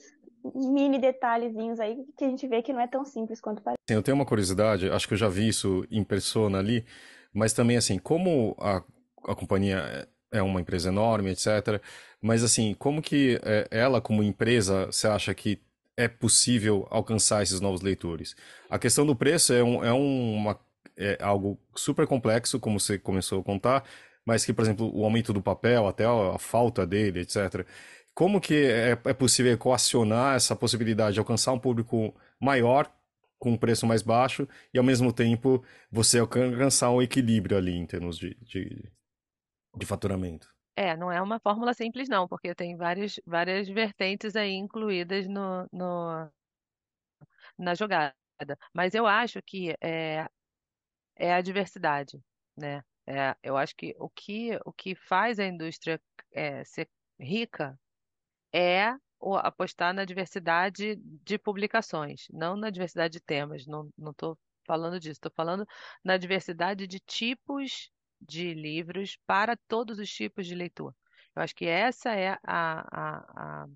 mini detalhezinhos aí que a gente vê que não é tão simples quanto parece. Eu tenho uma curiosidade, acho que eu já vi isso em persona ali, mas também assim, como a, a companhia é uma empresa enorme, etc. Mas assim, como que é, ela como empresa, você acha que é possível alcançar esses novos leitores? A questão do preço é, um, é, uma, é algo super complexo, como você começou a contar, mas que, por exemplo, o aumento do papel, até a falta dele, etc. Como que é, é possível equacionar essa possibilidade de alcançar um público maior com um preço mais baixo e, ao mesmo tempo, você alcançar um equilíbrio ali em termos de, de, de faturamento? É, não é uma fórmula simples, não, porque tem várias, várias vertentes aí incluídas no, no, na jogada. Mas eu acho que é, é a diversidade, né? É, eu acho que o que, o que faz a indústria é, ser rica é apostar na diversidade de publicações, não na diversidade de temas. Não estou falando disso, estou falando na diversidade de tipos de livros para todos os tipos de leitor. Eu acho que essa é a, a, a,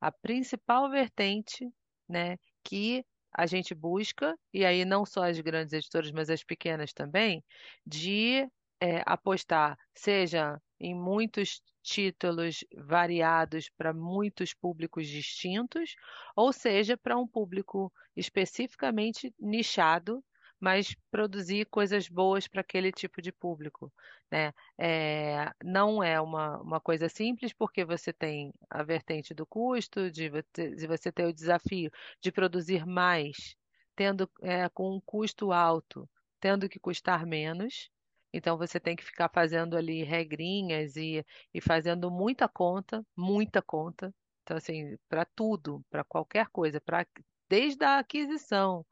a principal vertente né, que a gente busca, e aí não só as grandes editoras, mas as pequenas também, de é, apostar, seja em muitos títulos variados para muitos públicos distintos, ou seja, para um público especificamente nichado mas produzir coisas boas para aquele tipo de público, né? É, não é uma, uma coisa simples, porque você tem a vertente do custo, de de você ter o desafio de produzir mais, tendo é, com um custo alto, tendo que custar menos. Então você tem que ficar fazendo ali regrinhas e, e fazendo muita conta, muita conta. Então, assim, para tudo, para qualquer coisa, para desde a aquisição,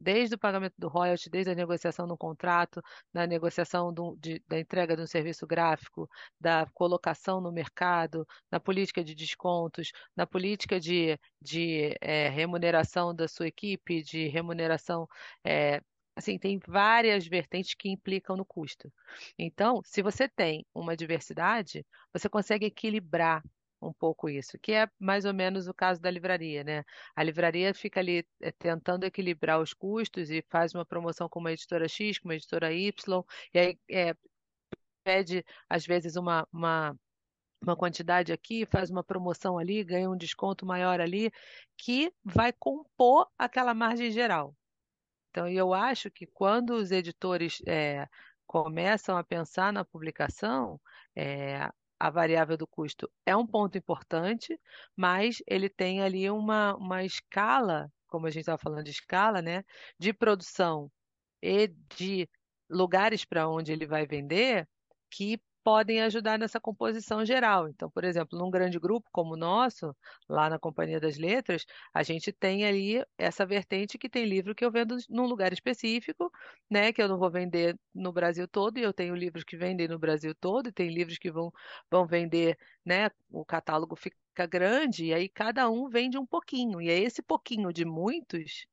desde o pagamento do royalty, desde a negociação do contrato, na negociação do, de, da entrega de um serviço gráfico, da colocação no mercado, na política de descontos, na política de, de é, remuneração da sua equipe, de remuneração. É, assim, tem várias vertentes que implicam no custo. Então, se você tem uma diversidade, você consegue equilibrar um pouco isso, que é mais ou menos o caso da livraria, né? A livraria fica ali é, tentando equilibrar os custos e faz uma promoção com uma editora X, com uma editora Y, e aí é, pede, às vezes, uma, uma, uma quantidade aqui, faz uma promoção ali, ganha um desconto maior ali, que vai compor aquela margem geral. Então, eu acho que quando os editores é, começam a pensar na publicação, é, a variável do custo é um ponto importante, mas ele tem ali uma, uma escala, como a gente estava falando de escala, né, de produção e de lugares para onde ele vai vender, que podem ajudar nessa composição geral. Então, por exemplo, num grande grupo como o nosso, lá na Companhia das Letras, a gente tem ali essa vertente que tem livro que eu vendo num lugar específico, né, que eu não vou vender no Brasil todo, e eu tenho livros que vendem no Brasil todo, e tem livros que vão, vão vender, né, o catálogo fica grande, e aí cada um vende um pouquinho, e é esse pouquinho de muitos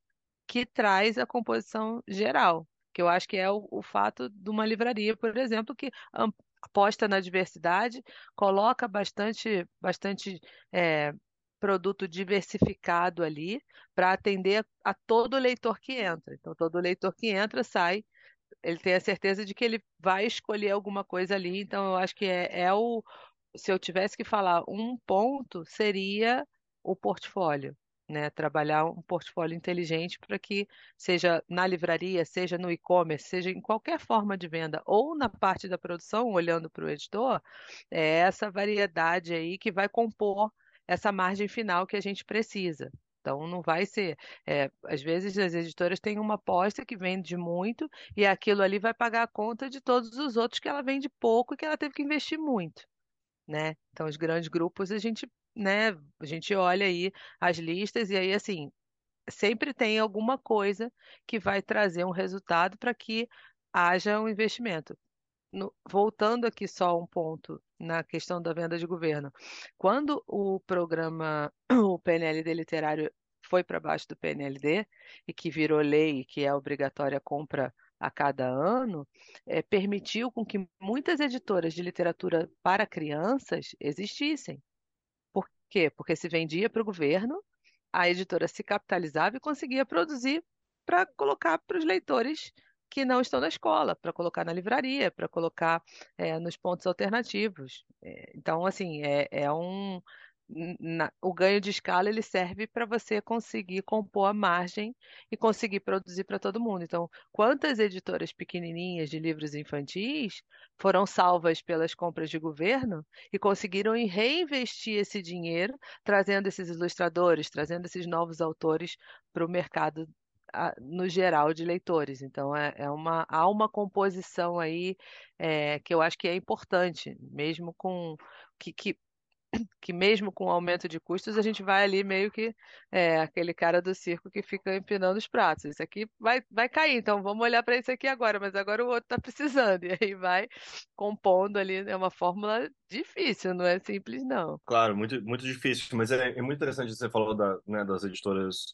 que traz a composição geral que eu acho que é o, o, fato de uma livraria, por exemplo, que aposta na diversidade, coloca bastante, bastante é, produto diversificado ali para atender a, todo leitor que entra. Então, todo leitor que entra sai, ele tem a certeza de que ele vai escolher alguma coisa ali. Então, eu acho que é, é o. Se eu tivesse que falar um ponto, seria o portfólio né? Trabalhar um portfólio inteligente para que seja na livraria, seja no e-commerce, seja em qualquer forma de venda ou na parte da produção, olhando para o editor, é essa variedade aí que vai compor essa margem final que a gente precisa. Então, não vai ser. É, às vezes, as editoras têm uma aposta que vende muito e aquilo ali vai pagar a conta de todos os outros que ela vende pouco e que ela teve que investir muito. Né? Então, os grandes grupos, a gente né, a gente olha aí as listas e aí, assim, sempre tem alguma coisa que vai trazer um resultado para que haja um investimento. No, voltando aqui só um ponto na questão da venda de governo. Quando o programa, [CLEARS THROAT] o PNLD literário foi para baixo do PNLD e que virou lei, que é obrigatória a compra a cada ano, é, permitiu com que muitas editoras de literatura para crianças existissem quê? Porque se vendia para o governo, a editora se capitalizava e conseguia produzir para colocar para os leitores que não estão na escola, para colocar na livraria, para colocar é, nos pontos alternativos. É, então, assim, é, é um, na, o ganho de escala ele serve para você conseguir compor a margem e conseguir produzir para todo mundo. Então, quantas editoras pequenininhas de livros infantis foram salvas pelas compras de governo e conseguiram reinvestir esse dinheiro, trazendo esses ilustradores, trazendo esses novos autores para o mercado no geral de leitores. Então é, é, uma há uma composição aí é, que eu acho que é importante, mesmo com que, que que mesmo com o aumento de custos, a gente vai ali meio que é, aquele cara do circo que fica empinando os pratos. Isso aqui vai, vai cair, então vamos olhar para isso aqui agora, mas agora o outro está [LAUGHS] precisando. E aí vai compondo ali, é uma fórmula difícil, não é simples, não. Claro, muito, muito difícil, mas é, é muito interessante você falou da, né, das editoras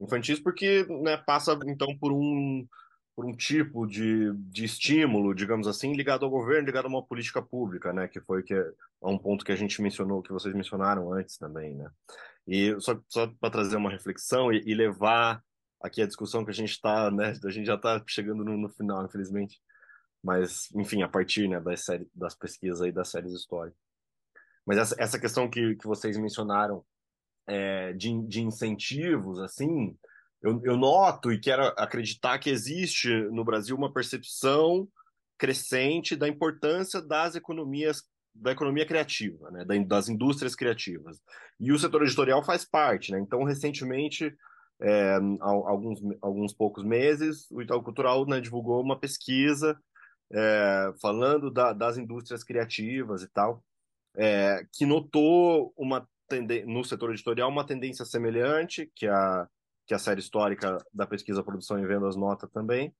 infantis, porque né, passa então por um por um tipo de, de estímulo, digamos assim, ligado ao governo, ligado a uma política pública, né? Que foi que é um ponto que a gente mencionou, que vocês mencionaram antes também, né? E só, só para trazer uma reflexão e, e, levar aqui a discussão que a gente está, né? [LAUGHS] A gente já está chegando no, no, final, infelizmente. Mas, enfim, a partir né, das, das pesquisas aí das séries históricas. Mas essa, essa questão que, que vocês mencionaram é, de, de incentivos, assim, eu, eu noto e quero acreditar que existe no Brasil uma percepção crescente da importância das economias da economia criativa, né, das indústrias criativas. E o setor editorial faz parte, né? Então, recentemente, é, alguns, alguns poucos meses, o Itaú Cultural né, divulgou uma pesquisa é, falando da, das indústrias criativas e tal, é, que notou uma no setor editorial uma tendência semelhante que a que a série histórica da pesquisa, produção e vendas nota também,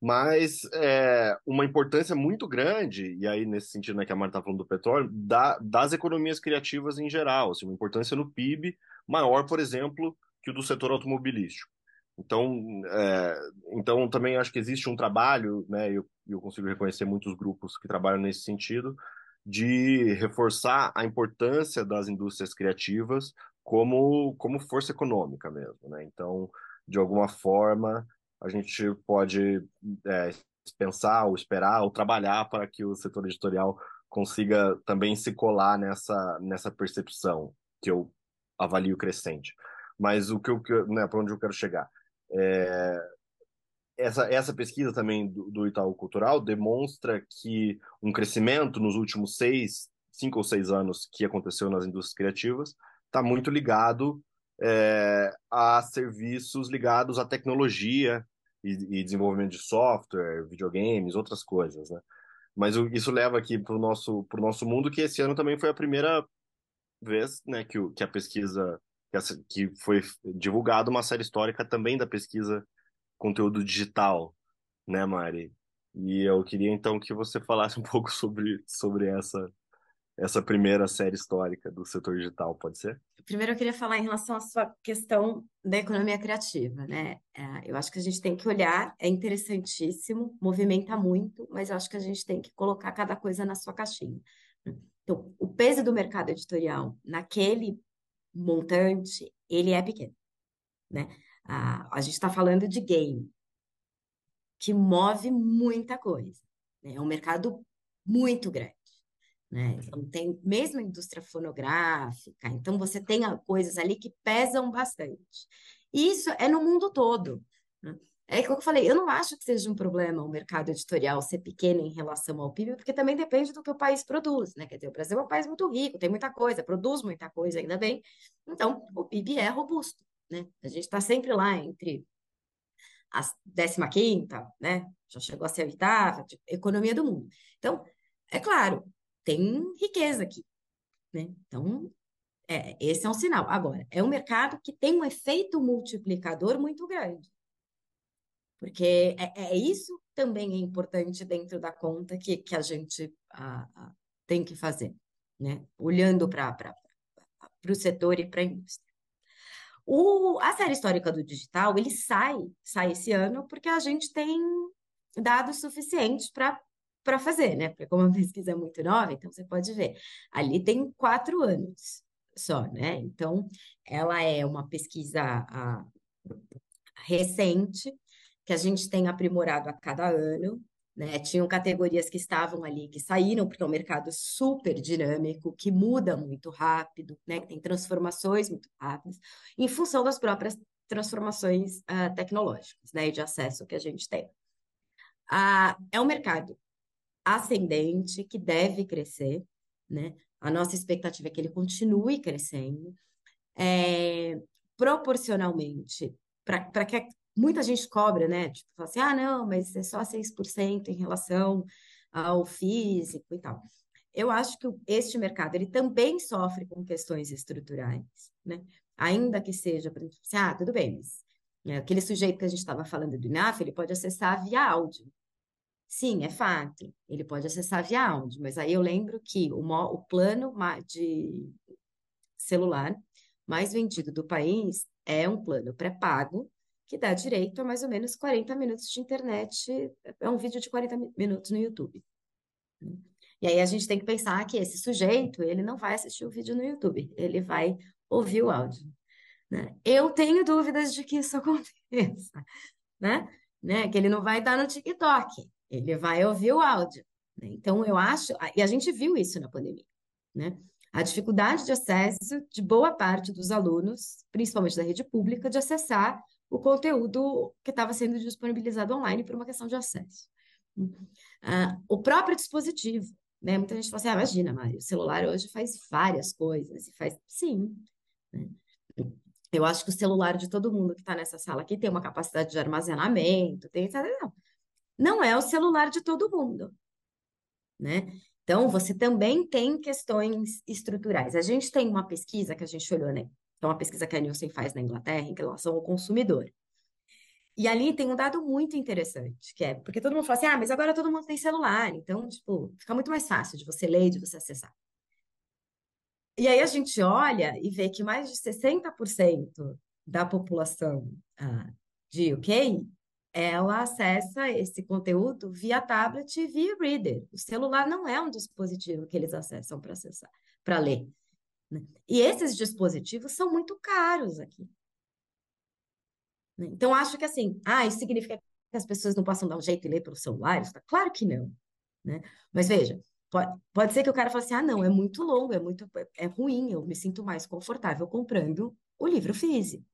mas é, uma importância muito grande, e aí nesse sentido né, que a Marta está falando do petróleo, da, das economias criativas em geral, assim, uma importância no PIB maior, por exemplo, que o do setor automobilístico. Então, é, então também acho que existe um trabalho, né, eu, eu consigo reconhecer muitos grupos que trabalham nesse sentido, de reforçar a importância das indústrias criativas como, como força econômica mesmo. Né? Então, de alguma forma, a gente pode é, pensar ou esperar ou trabalhar para que o setor editorial consiga também se colar nessa, nessa percepção que eu avalio crescente. Mas o que eu, né, para onde eu quero chegar? É, essa, essa pesquisa também do, do Itaú Cultural demonstra que um crescimento nos últimos seis, cinco ou seis anos que aconteceu nas indústrias criativas está muito ligado é, a serviços ligados à tecnologia e, e, desenvolvimento de software, videogames, outras coisas, né? Mas isso leva aqui para o nosso, pro nosso mundo, que esse ano também foi a primeira vez né, que, o, que a pesquisa, que, essa, que foi divulgada uma série histórica também da pesquisa conteúdo digital, né, Mari? E eu queria então que você falasse um [LAUGHS] pouco sobre, sobre essa, essa primeira série histórica do setor digital, pode ser? Primeiro eu queria falar em relação à sua questão da economia criativa, né? É, eu acho que a gente tem que olhar, é interessantíssimo, movimenta muito, mas eu acho que a gente tem que colocar cada coisa na sua caixinha. Então, o peso do mercado editorial naquele montante, ele é pequeno, né? Ah, a gente está falando de game, que move muita coisa. Né? É um mercado muito grande. Né? Então, tem mesmo a indústria fonográfica, então você tem coisas ali que pesam bastante. Isso é no mundo todo. Né? É como eu falei, eu não acho que seja um problema o mercado editorial ser pequeno em relação ao PIB, porque também depende do que o país produz, né? Quer dizer, o Brasil é um país muito rico, tem muita coisa, produz muita coisa, ainda bem. Então, o PIB é robusto, né? A gente está sempre lá entre a 15 quinta, né? Já chegou a ser a oitava, tipo, economia do mundo. Então, é claro, tem riqueza aqui, né? Então, é, esse é um sinal. Agora, é um mercado que tem um efeito multiplicador muito grande. Porque é, é isso também é importante dentro da conta que, que a gente a, a, tem que fazer, né? Olhando para o setor e para a indústria. O, a série histórica do digital, ele sai, sai esse ano, porque a gente tem dados suficientes para para fazer, né? Porque como a pesquisa é muito nova, então você pode ver. Ali tem quatro anos só, né? Então, ela é uma pesquisa a, recente, que a gente tem aprimorado a cada ano, né? Tinham categorias que estavam ali, que saíram, porque é um mercado super dinâmico, que muda muito rápido, né? Que tem transformações muito rápidas, em função das próprias transformações uh, tecnológicas, né? E de acesso que a gente tem. Uh, é um mercado ascendente que deve crescer, né? A nossa expectativa é que ele continue crescendo, é, proporcionalmente, para que muita gente cobra, né? Tipo, fala assim, ah, não, mas é só 6% em relação ao físico e tal. Eu acho que este mercado ele também sofre com questões estruturais, né? Ainda que seja, por exemplo, assim, ah, tudo bem, mas né, aquele sujeito que a gente estava falando do INAF, ele pode acessar via áudio. Sim, é fato, ele pode acessar via áudio, mas aí eu lembro que o, o plano de celular mais vendido do país é um plano pré-pago, que dá direito a mais ou menos 40 minutos de internet, é um vídeo de 40 minutos no YouTube. E aí a gente tem que pensar que esse sujeito, ele não vai assistir o vídeo no YouTube, ele vai ouvir o áudio. Né? Eu tenho dúvidas de que isso [LAUGHS] aconteça, né? né? Que ele não vai estar no TikTok, ele vai ouvir o áudio. Né? Então, eu acho, e a gente viu isso na pandemia, né? A dificuldade de acesso de boa parte dos alunos, principalmente da rede pública, de acessar o conteúdo que estava sendo disponibilizado online por uma questão de acesso. Uh, o próprio dispositivo, né? Muita gente fala assim, ah, imagina, Mário, o celular hoje faz várias coisas, e faz, sim. Né? Eu acho que o celular de todo mundo que está nessa sala aqui tem uma capacidade de armazenamento, tem, não. Não é o celular de todo mundo, né? Então, você também tem questões estruturais. A gente tem uma pesquisa que a gente olhou, né? É uma pesquisa que a Nielsen faz na Inglaterra em relação ao consumidor. E ali tem um dado muito interessante, que é porque todo mundo fala assim: ah, mas agora todo mundo tem celular, então, tipo, fica muito mais fácil de você ler e de você acessar. E aí a gente olha e vê que mais de 60% da população ah, de UK ela acessa esse conteúdo via tablet e via reader. O celular não é um dispositivo que eles acessam para acessar, para ler. Né? E esses dispositivos são muito caros aqui. Então, acho que assim, ah, isso significa que as pessoas não possam dar um jeito e ler pelo celular? Claro que não. Né? Mas veja, pode, pode ser que o cara fale assim: ah, não, é muito longo, é muito é ruim, eu me sinto mais confortável comprando o livro físico.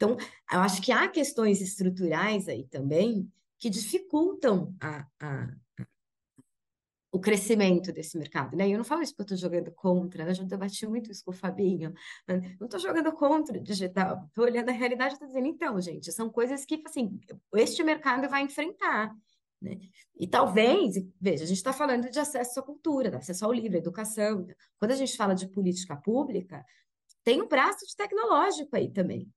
Então, eu acho que há questões estruturais aí também que dificultam a, a, o crescimento desse mercado, né? E eu não falo isso porque eu estou jogando contra, né? Eu já debati muito isso com o Fabinho. Né? Não estou jogando contra o digital, estou olhando a realidade e estou dizendo, então, gente, são coisas que, assim, este mercado vai enfrentar. Né? E talvez, veja, a gente está falando de acesso à cultura, de acesso ao livro, à educação. Quando a gente fala de política pública, tem um braço de tecnológico aí também.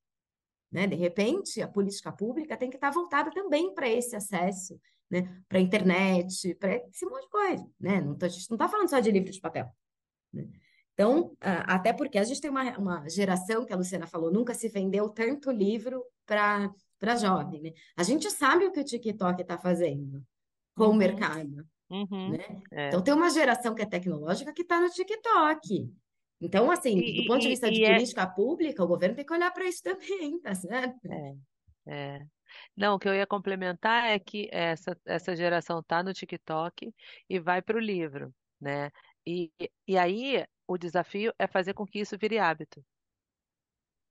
Né? De repente, a política pública tem que estar voltada também para esse acesso né? Para a internet, para esse monte de coisa, né? Não tá, a gente não está falando só de livro de papel. Né? Então, até porque a gente tem uma, uma geração que a Luciana falou, nunca se vendeu tanto livro para para jovem, né? A gente sabe o que o TikTok está fazendo com uhum. o mercado, uhum. né? É. Então tem uma geração que é tecnológica que está no TikTok. Então, assim, e, do ponto de vista e, de e é política é... pública, o governo tem que olhar para isso também, tá certo? É, é. Não, o que eu ia complementar é que essa, essa geração está no TikTok e vai para o livro, né? E, e aí o desafio é fazer com que isso vire hábito.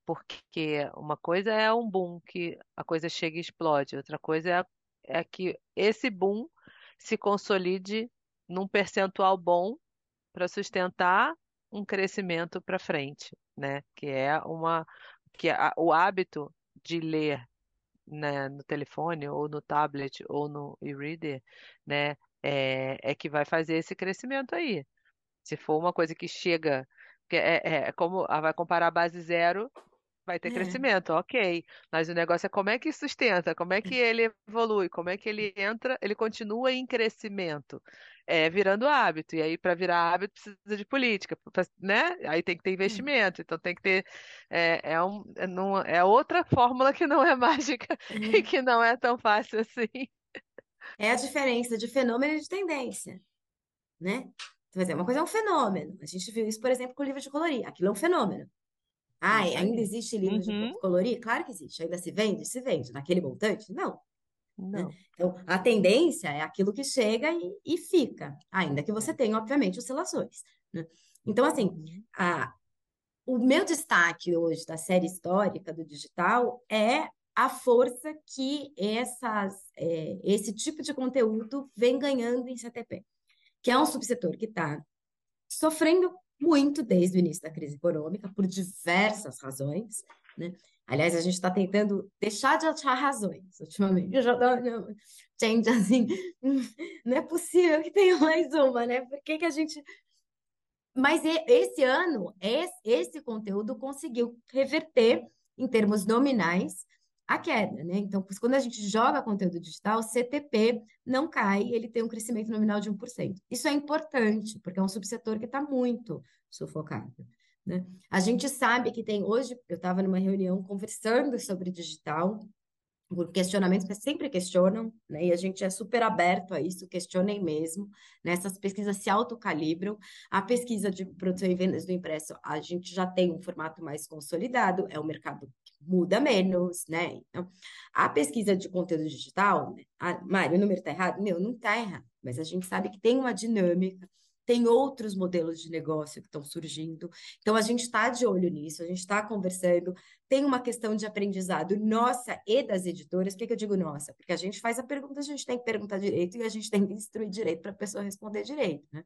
Porque uma coisa é um boom, que a coisa chega e explode, outra coisa é, é que esse boom se consolide num percentual bom para sustentar um crescimento para frente, né? Que é uma que a, o hábito de ler né, no telefone ou no tablet ou no e-reader, né, é, é que vai fazer esse crescimento aí. Se for uma coisa que chega, que é, é, é como ah, vai comparar a base zero vai ter é. crescimento, ok. Mas o negócio é como é que sustenta, como é que ele evolui, como é que ele entra, ele continua em crescimento, é, virando hábito. E aí, para virar hábito, precisa de política, né? Aí tem que ter investimento, então tem que ter. É, é, um, é, não, é outra fórmula que não é [LAUGHS] mágica e que não é tão fácil assim. É a diferença de fenômeno e de tendência, né? Quer dizer, uma coisa é um fenômeno. A gente viu isso, por exemplo, com o livro de colorir. Aquilo é um fenômeno. Ah, ainda existe livro uhum. de colorir? Claro que existe. Ainda se vende? Se vende. Naquele montante? Não. Né? Não. Então, a tendência é aquilo que chega e, e fica, ainda que você tenha, obviamente, oscilações. Né? Então, assim, uhum. a, o meu destaque hoje da série histórica do digital é a força que essas, é, esse tipo de conteúdo vem ganhando em CTP, que é um subsetor que está sofrendo muito desde o início da crise econômica, por diversas razões, né? Aliás, a gente está tentando deixar de achar razões ultimamente. Eu já tô, gente, assim, [LAUGHS] não é possível que tenha mais uma, né? Por que, que a gente. Mas esse ano, esse, esse conteúdo conseguiu reverter, em termos nominais, a queda, né? Então, quando a gente joga conteúdo digital, o CTP não cai, ele tem um crescimento nominal de 1%. Isso é importante, porque é um subsetor que está muito sufocado. Né? A gente sabe que tem hoje, eu estava numa reunião conversando sobre digital, por questionamentos que sempre questionam, né? E a gente é super aberto a isso, questionem mesmo. Né? Essas pesquisas se autocalibram. A pesquisa de produção e vendas do impresso, a gente já tem um formato mais consolidado, é o mercado muda menos, né? Então, a pesquisa de conteúdo digital, né? ah, Mário, o número está errado? Meu, não está errado, mas a gente sabe que tem uma dinâmica tem outros modelos de negócio que estão surgindo. Então, a gente está de olho nisso, a gente está conversando. Tem uma questão de aprendizado nossa e das editoras. Por que, que eu digo nossa? Porque a gente faz a pergunta, a gente tem que perguntar direito e a gente tem que instruir direito para a pessoa responder direito, né?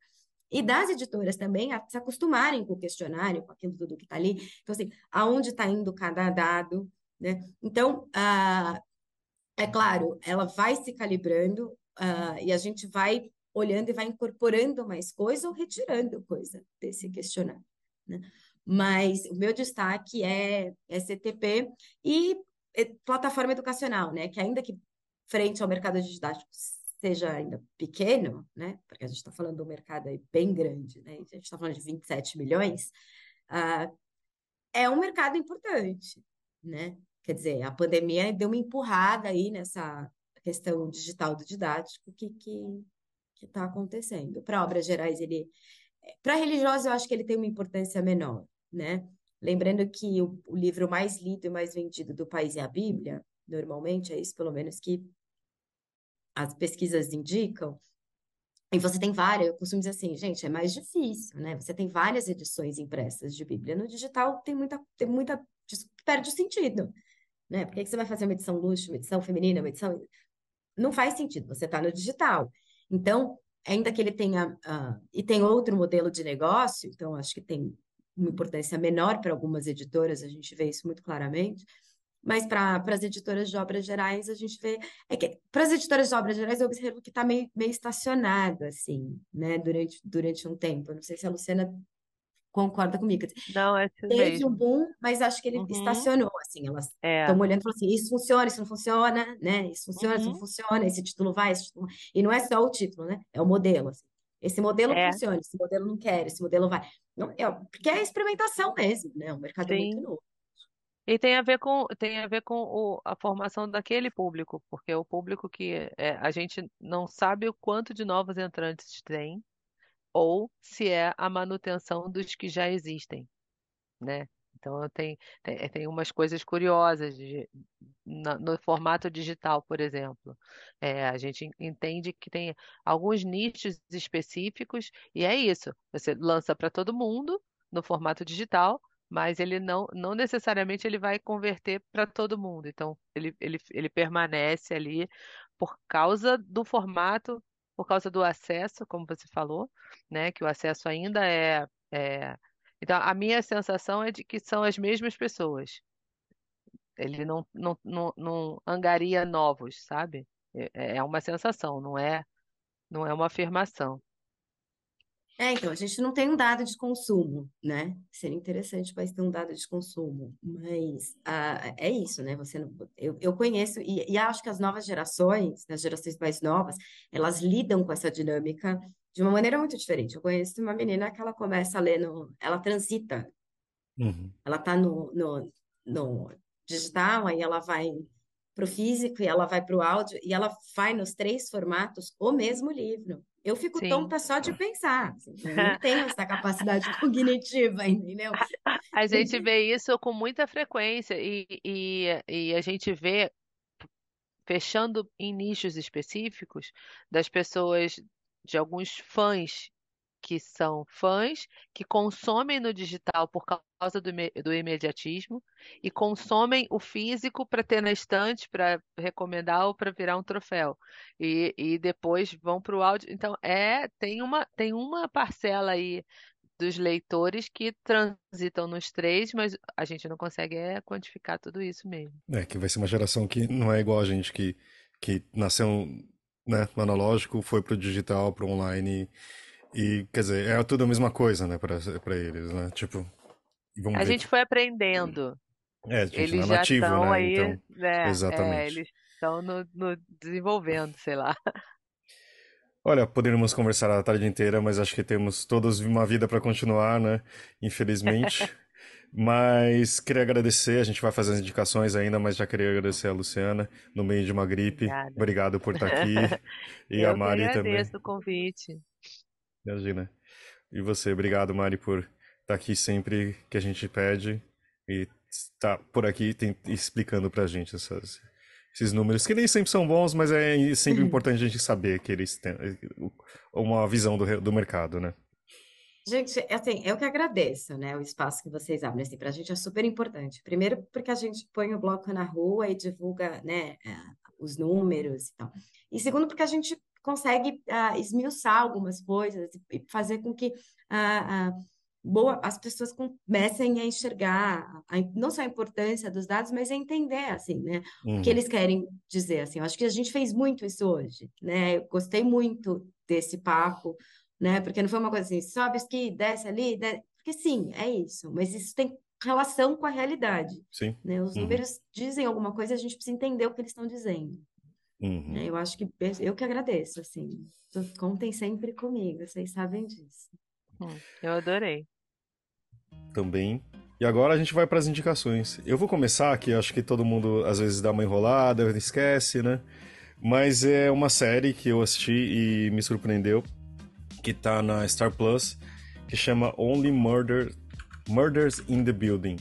E das editoras também a se acostumarem com o questionário, com aquilo tudo que está ali. Então, assim, aonde está indo cada dado, né? Então, ah, é claro, ela vai se calibrando ah, e a gente vai olhando e vai incorporando mais coisa ou retirando coisa desse questionário. Né? Mas o meu destaque é SCTP e plataforma educacional, né? Que ainda que frente ao mercado didático seja ainda pequeno, né? Porque a gente está falando de um mercado aí bem grande, né? A gente está falando de 27 milhões, uh, é um mercado importante, né? Quer dizer, a pandemia deu uma empurrada aí nessa questão digital do didático que, que que está acontecendo. Para obras gerais, ele. Para religiosos, eu acho que ele tem uma importância menor, né? Lembrando que o, o, livro mais lido e mais vendido do país é a Bíblia, normalmente é isso, pelo menos, que as pesquisas indicam. E você tem várias, eu costumo dizer assim, gente, é mais difícil, né? Você tem várias edições impressas de Bíblia. No digital tem muita, tem muita, perde o sentido, né? Por que você vai fazer uma edição luxo, uma edição feminina, uma edição... Não faz sentido, você está no digital. Então, ainda que ele tenha... Uh, e tem outro modelo de negócio, então acho que tem uma importância menor para algumas editoras, a gente vê isso muito claramente, mas para as editoras de obras gerais, a gente vê. É que para as editoras de obras gerais, eu observo que está meio, meio estacionado, assim, né, durante, durante um tempo. Eu não sei se a Luciana concorda comigo. Não, é Teve mesmo. um boom, mas acho que ele Uhum. estacionou, assim, elas É. estão olhando e falando assim, isso funciona, isso não funciona, né? Isso funciona, isso não Uhum. funciona, esse título vai, esse título... E não é só o título, né? É o modelo, assim. Esse modelo É. funciona, esse modelo não quer, esse modelo vai. Não, é, porque é experimentação mesmo, né? O mercado é muito Sim. novo. E tem a ver com, tem a ver com o, a formação daquele público, porque o público que é, a gente não sabe o quanto de novos entrantes tem, ou se é a manutenção dos que já existem, né? Então tem, tem, tem umas coisas curiosas de- na- no formato digital, por exemplo. É, a gente entende que tem alguns nichos específicos, e é isso. Você lança para todo mundo no formato digital, mas ele não, não necessariamente ele vai converter para todo mundo. Então, ele, ele, ele permanece ali por causa do formato, por causa do acesso, como você falou, né? Que o acesso ainda é, é... Então, a minha sensação é de que são as mesmas pessoas. Ele não, não, não, não angaria novos, sabe? É, é uma sensação, não é, não é uma afirmação. É, então, a gente não tem um dado de consumo, né? Seria interessante para ter um dado de consumo, mas ah, é isso, né? Você não- eu, eu conheço, e, e acho que as novas gerações, as gerações mais novas, elas lidam com essa dinâmica de uma maneira muito diferente. Eu conheço uma menina que ela começa a ler no, ela transita, Uhum. ela tá no, no, no digital, aí ela vai pro físico e ela vai pro áudio, e ela vai nos três formatos o mesmo livro. Eu fico Sim. tonta só de pensar, assim, eu não [LAUGHS] tenho essa capacidade [LAUGHS] cognitiva, entendeu? A gente vê isso com muita frequência e, e, e a gente vê fechando em nichos específicos das pessoas, de alguns fãs que são fãs, que consomem no digital por causa do, do imediatismo e consomem o físico para ter na estante, para recomendar ou para virar um troféu. E, e depois vão para o áudio. Então, é, tem uma, tem uma parcela aí dos leitores que transitam nos três, mas a gente não consegue é, quantificar tudo isso mesmo. É, que vai ser uma geração que não é igual a gente que, que nasceu, né, no analógico, foi pro digital, pro online. E, quer dizer, é tudo a mesma coisa, né, pra, pra eles, né? Tipo, vamos A ver. gente foi aprendendo. É, a gente Eles não é já nativo, estão né? aí, Então, né? É, exatamente. eles estão no, no desenvolvendo, sei lá. Olha, poderíamos conversar a tarde inteira, mas acho que temos todos uma vida para continuar, né? Infelizmente. [LAUGHS] Mas queria agradecer, a gente vai fazer as indicações ainda, mas já queria agradecer a Luciana no meio de uma gripe. Obrigada. Obrigado por estar aqui. [LAUGHS] E Eu a Mari também. agradeço o convite. Imagina. E você, obrigado, Mari, por estar aqui sempre que a gente pede e estar por aqui tem- explicando pra gente essas- esses números, que nem sempre são bons, mas é sempre importante a gente saber que eles têm uma visão do, do mercado, né? Gente, assim, eu que agradeço, né, o espaço que vocês abrem, assim, para a gente é super importante. Primeiro, porque a gente põe o bloco na rua e divulga, né, eh, os números e tal. E segundo, porque a gente consegue ah, esmiuçar algumas coisas e fazer com que ah, ah, boa, as pessoas comecem a enxergar a- não só a importância dos dados, mas a entender, assim, né, o que Uhum. eles querem dizer, assim. Eu acho que a gente fez muito isso hoje, né? Eu gostei muito desse papo né? Porque não foi uma coisa assim, sobe aqui, desce ali, desce... porque sim, é isso, mas isso tem relação com a realidade, Sim. né? Os Uhum. números dizem alguma coisa, a gente precisa entender o que eles estão dizendo, Uhum. né? Eu acho que eu que agradeço, assim, contem sempre comigo, vocês sabem disso. Hum, eu adorei. Também. E agora a gente vai para as indicações. Eu vou começar aqui, acho que todo mundo às vezes dá uma enrolada, esquece, né? Mas é uma série que eu assisti e me surpreendeu, que tá na Star Plus, que chama Only Murder, Murders in the Building.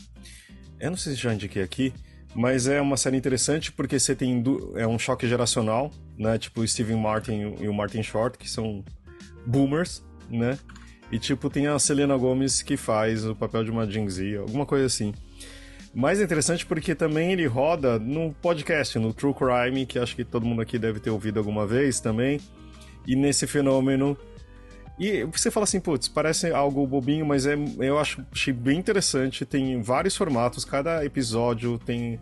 Eu não sei se já indiquei aqui, mas é uma série interessante porque você tem é um choque geracional, né? Tipo o Steven Martin e o Martin Short, que são boomers, né? E tipo tem a Selena Gomez que faz o papel de uma Gen Z, alguma coisa assim. Mais interessante porque também ele roda no podcast, no True Crime, que acho que todo mundo aqui deve ter ouvido alguma vez também. E nesse fenômeno. E você fala assim, putz, parece algo bobinho, mas é, eu acho, achei bem interessante. Tem vários formatos, cada episódio tem.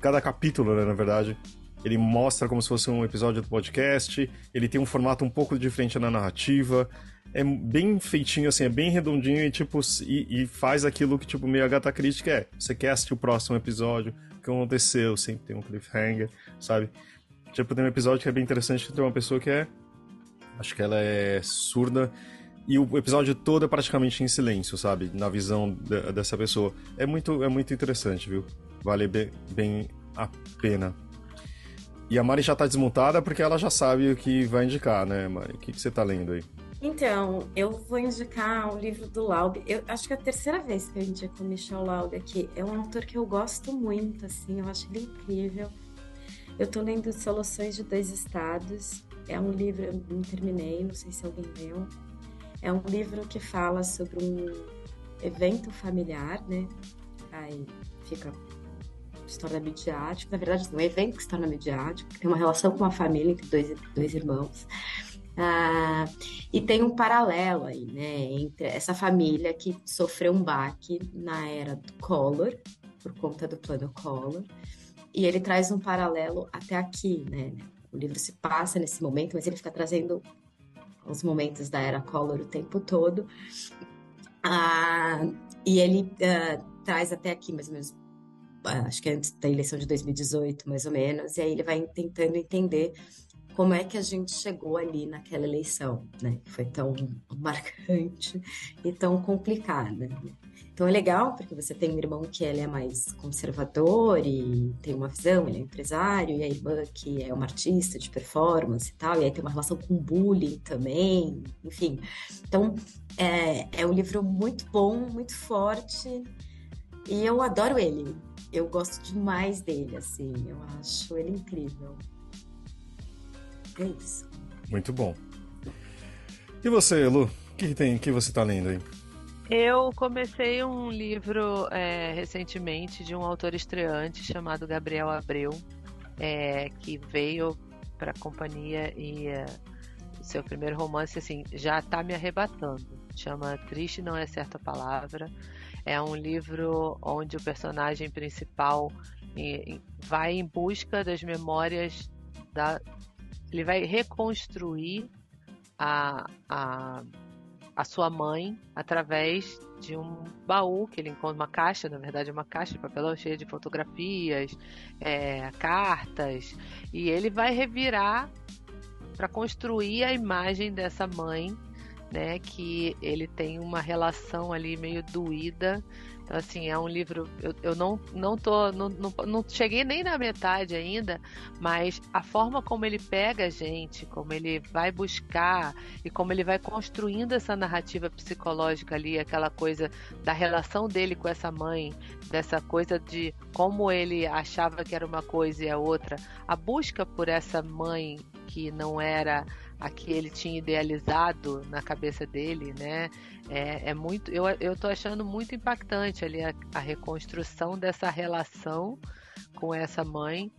Cada capítulo, né, na verdade, ele mostra como se fosse um episódio do podcast. Ele tem um formato um pouco diferente na narrativa é bem feitinho, assim, é bem redondinho e, tipo, e, e faz aquilo que, tipo, meio a gata crítica é. Você quer assistir o próximo episódio, o que aconteceu, sempre tem um cliffhanger, sabe? Tipo, tem um episódio que é bem interessante tem uma pessoa que é. Acho que ela é surda. E o episódio todo é praticamente em silêncio, sabe? Na visão de, dessa pessoa. É muito, é muito interessante, viu? Vale bem, bem a pena. E a Mari já tá desmontada porque ela já sabe o que vai indicar, né, Mari? O que, que você tá lendo aí? Então, eu vou indicar o livro do Laub. Eu acho que é a terceira vez que eu indico o Michel Laub aqui. É um autor que eu gosto muito, assim, eu acho ele incrível. Eu tô lendo Soluções de Dois Estados. É um livro, eu não terminei, não sei se alguém leu. É um livro que fala sobre um evento familiar, né? Aí fica se torna midiático. Na verdade, é um evento que se torna midiático, tem uma relação com a família entre dois, dois irmãos. Ah, e tem um paralelo aí, né, entre essa família que sofreu um baque na era do Collor, por conta do plano Collor, e ele traz um paralelo até aqui, né? O livro se passa nesse momento, mas ele fica trazendo os momentos da era Collor o tempo todo. Ah, e ele ah, traz até aqui, mais ou menos, ah, acho que é antes da eleição de 2018, mais ou menos, e aí ele vai tentando entender como é que a gente chegou ali naquela eleição, né? Foi tão [LAUGHS] marcante e tão complicada. Então é legal porque você tem um irmão que ele é mais conservador e tem uma visão, ele é empresário, e a irmã que é uma artista de performance e tal, e aí tem uma relação com bullying também, enfim. Então é, é um livro muito bom, muito forte, e eu adoro ele. Eu gosto demais dele, assim, eu acho ele incrível. É isso. Muito bom. E você, Lu? O que, tem? que você está lendo aí? Eu comecei um livro é, recentemente de um autor estreante chamado Gabriel Abreu, é, que veio para a companhia e é, seu primeiro romance assim já está me arrebatando. Chama Triste não é certa palavra. É um livro onde o personagem principal vai em busca das memórias da, ele vai reconstruir a, a, a sua mãe através de um baú que ele encontra, uma caixa, na verdade, uma caixa de papelão cheia de fotografias, é, cartas, e ele vai revirar para construir a imagem dessa mãe, né? Que ele tem uma relação ali meio doída então, assim, é um livro. Eu, eu não, não tô. Não, não, não, cheguei nem na metade ainda, mas a forma como ele pega a gente, como ele vai buscar e como ele vai construindo essa narrativa psicológica ali, aquela coisa da relação dele com essa mãe, dessa coisa de como ele achava que era uma coisa e a outra, a busca por essa mãe que não era a que ele tinha idealizado na cabeça dele, né? É, é muito, eu, eu tô achando muito impactante ali a, a reconstrução dessa relação com essa mãe.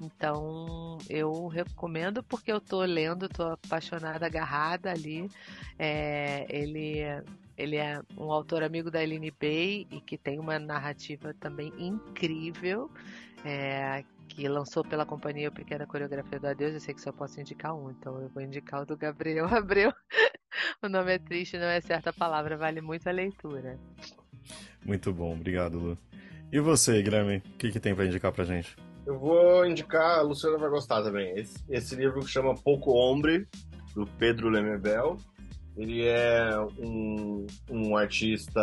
Então eu recomendo porque eu tô lendo, tô apaixonada, agarrada ali. É, ele, ele é um autor amigo da Eline Bay e que tem uma narrativa também incrível. É, que lançou pela companhia Pequena Coreografia do Adeus, eu sei que só posso indicar um, então eu vou indicar o do Gabriel [LAUGHS] Abreu. o nome é triste, não é certa palavra, vale muito a leitura. Muito bom, obrigado, Lu. E você, Guilherme, o que, que tem para indicar pra gente? Eu vou indicar, a Luciana vai gostar também, esse, esse livro que chama Pouco Hombre, do Pedro Lemebel. Ele é um, um artista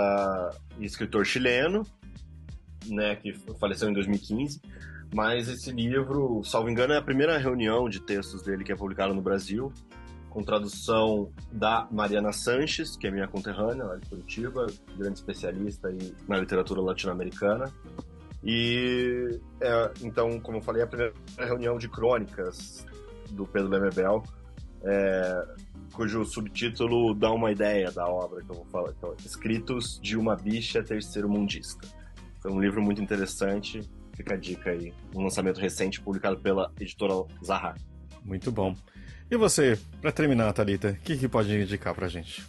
e escritor chileno, né, que faleceu em 2015. Mas esse livro, salvo engano, é a primeira reunião de textos dele que é publicado no Brasil, com tradução da Mariana Sanches, que é minha conterrânea lá de Curitiba, grande especialista aí na literatura latino-americana. E é, então, como eu falei, é a primeira reunião de crônicas do Pedro Lemebel, é, cujo subtítulo dá uma ideia da obra que eu vou falar. Então, Escritos de uma bicha terceiro mundista. Foi um livro muito interessante. Fica a dica aí. Um lançamento recente publicado pela editora Zahar. Muito bom. E você, para terminar, Thalita, o que, que pode indicar pra gente?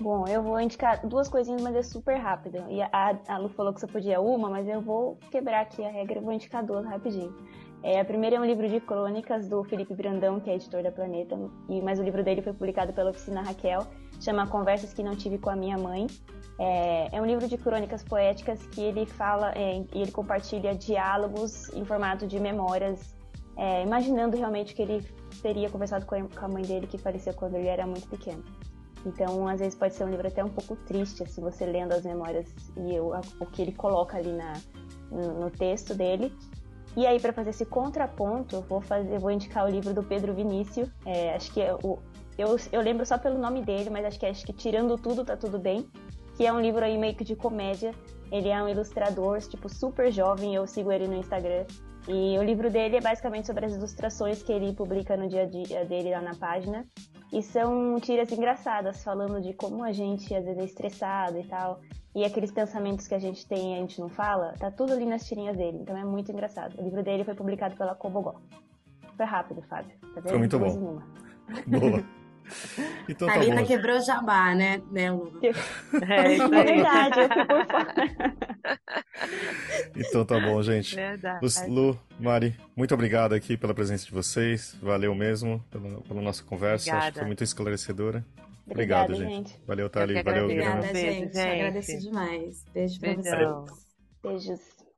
Bom, eu vou indicar duas coisinhas, mas é super rápido. E a, a Lu falou que você podia uma, mas eu vou quebrar aqui a regra e vou indicar duas rapidinho. É, a primeira é um livro de crônicas do Felipe Brandão, que é editor da Planeta, e, mas o livro dele foi publicado pela Oficina Raquel, chama Conversas que Não Tive com a Minha Mãe. É, é um livro de crônicas poéticas que ele fala é, e ele compartilha diálogos em formato de memórias, é, imaginando realmente que ele teria conversado com a mãe dele que faleceu quando ele era muito pequeno. Então, às vezes pode ser um livro até um pouco triste, assim, você lendo as memórias e o, o que ele coloca ali na, no, no texto dele. E aí, para fazer esse contraponto, eu vou, fazer, vou indicar o livro do Pedro Vinícius. É, acho que é o, eu, eu lembro só pelo nome dele, mas acho que, acho que Tirando Tudo Tá Tudo Bem, que é um livro aí meio que de comédia. Ele é um ilustrador, tipo, super jovem, eu sigo ele no Instagram. E o livro dele é basicamente sobre as ilustrações que ele publica no dia a dia dele lá na página. E são tiras engraçadas, falando de como a gente às vezes é estressado e tal. E aqueles pensamentos que a gente tem e a gente não fala, tá tudo ali nas tirinhas dele. Então é muito engraçado. O livro dele foi publicado pela Cobogó. Foi rápido, Fábio. Tá vendo? Foi muito bom. Boa. [LAUGHS] [LAUGHS] Então, Thalita tá quebrou jabá, né, né Lu? [LAUGHS] É, isso é verdade, eu por fora. [LAUGHS] Então tá bom, gente. Verdade. Lu, Mari, muito obrigado aqui pela presença de vocês. Valeu mesmo pela, pela nossa conversa. Obrigada. Acho que foi muito esclarecedora. Obrigado, gente. gente. Valeu, Thali. Valeu, Obrigada, gente. gente. Agradeço demais. Beijo pra vocês. Beijos.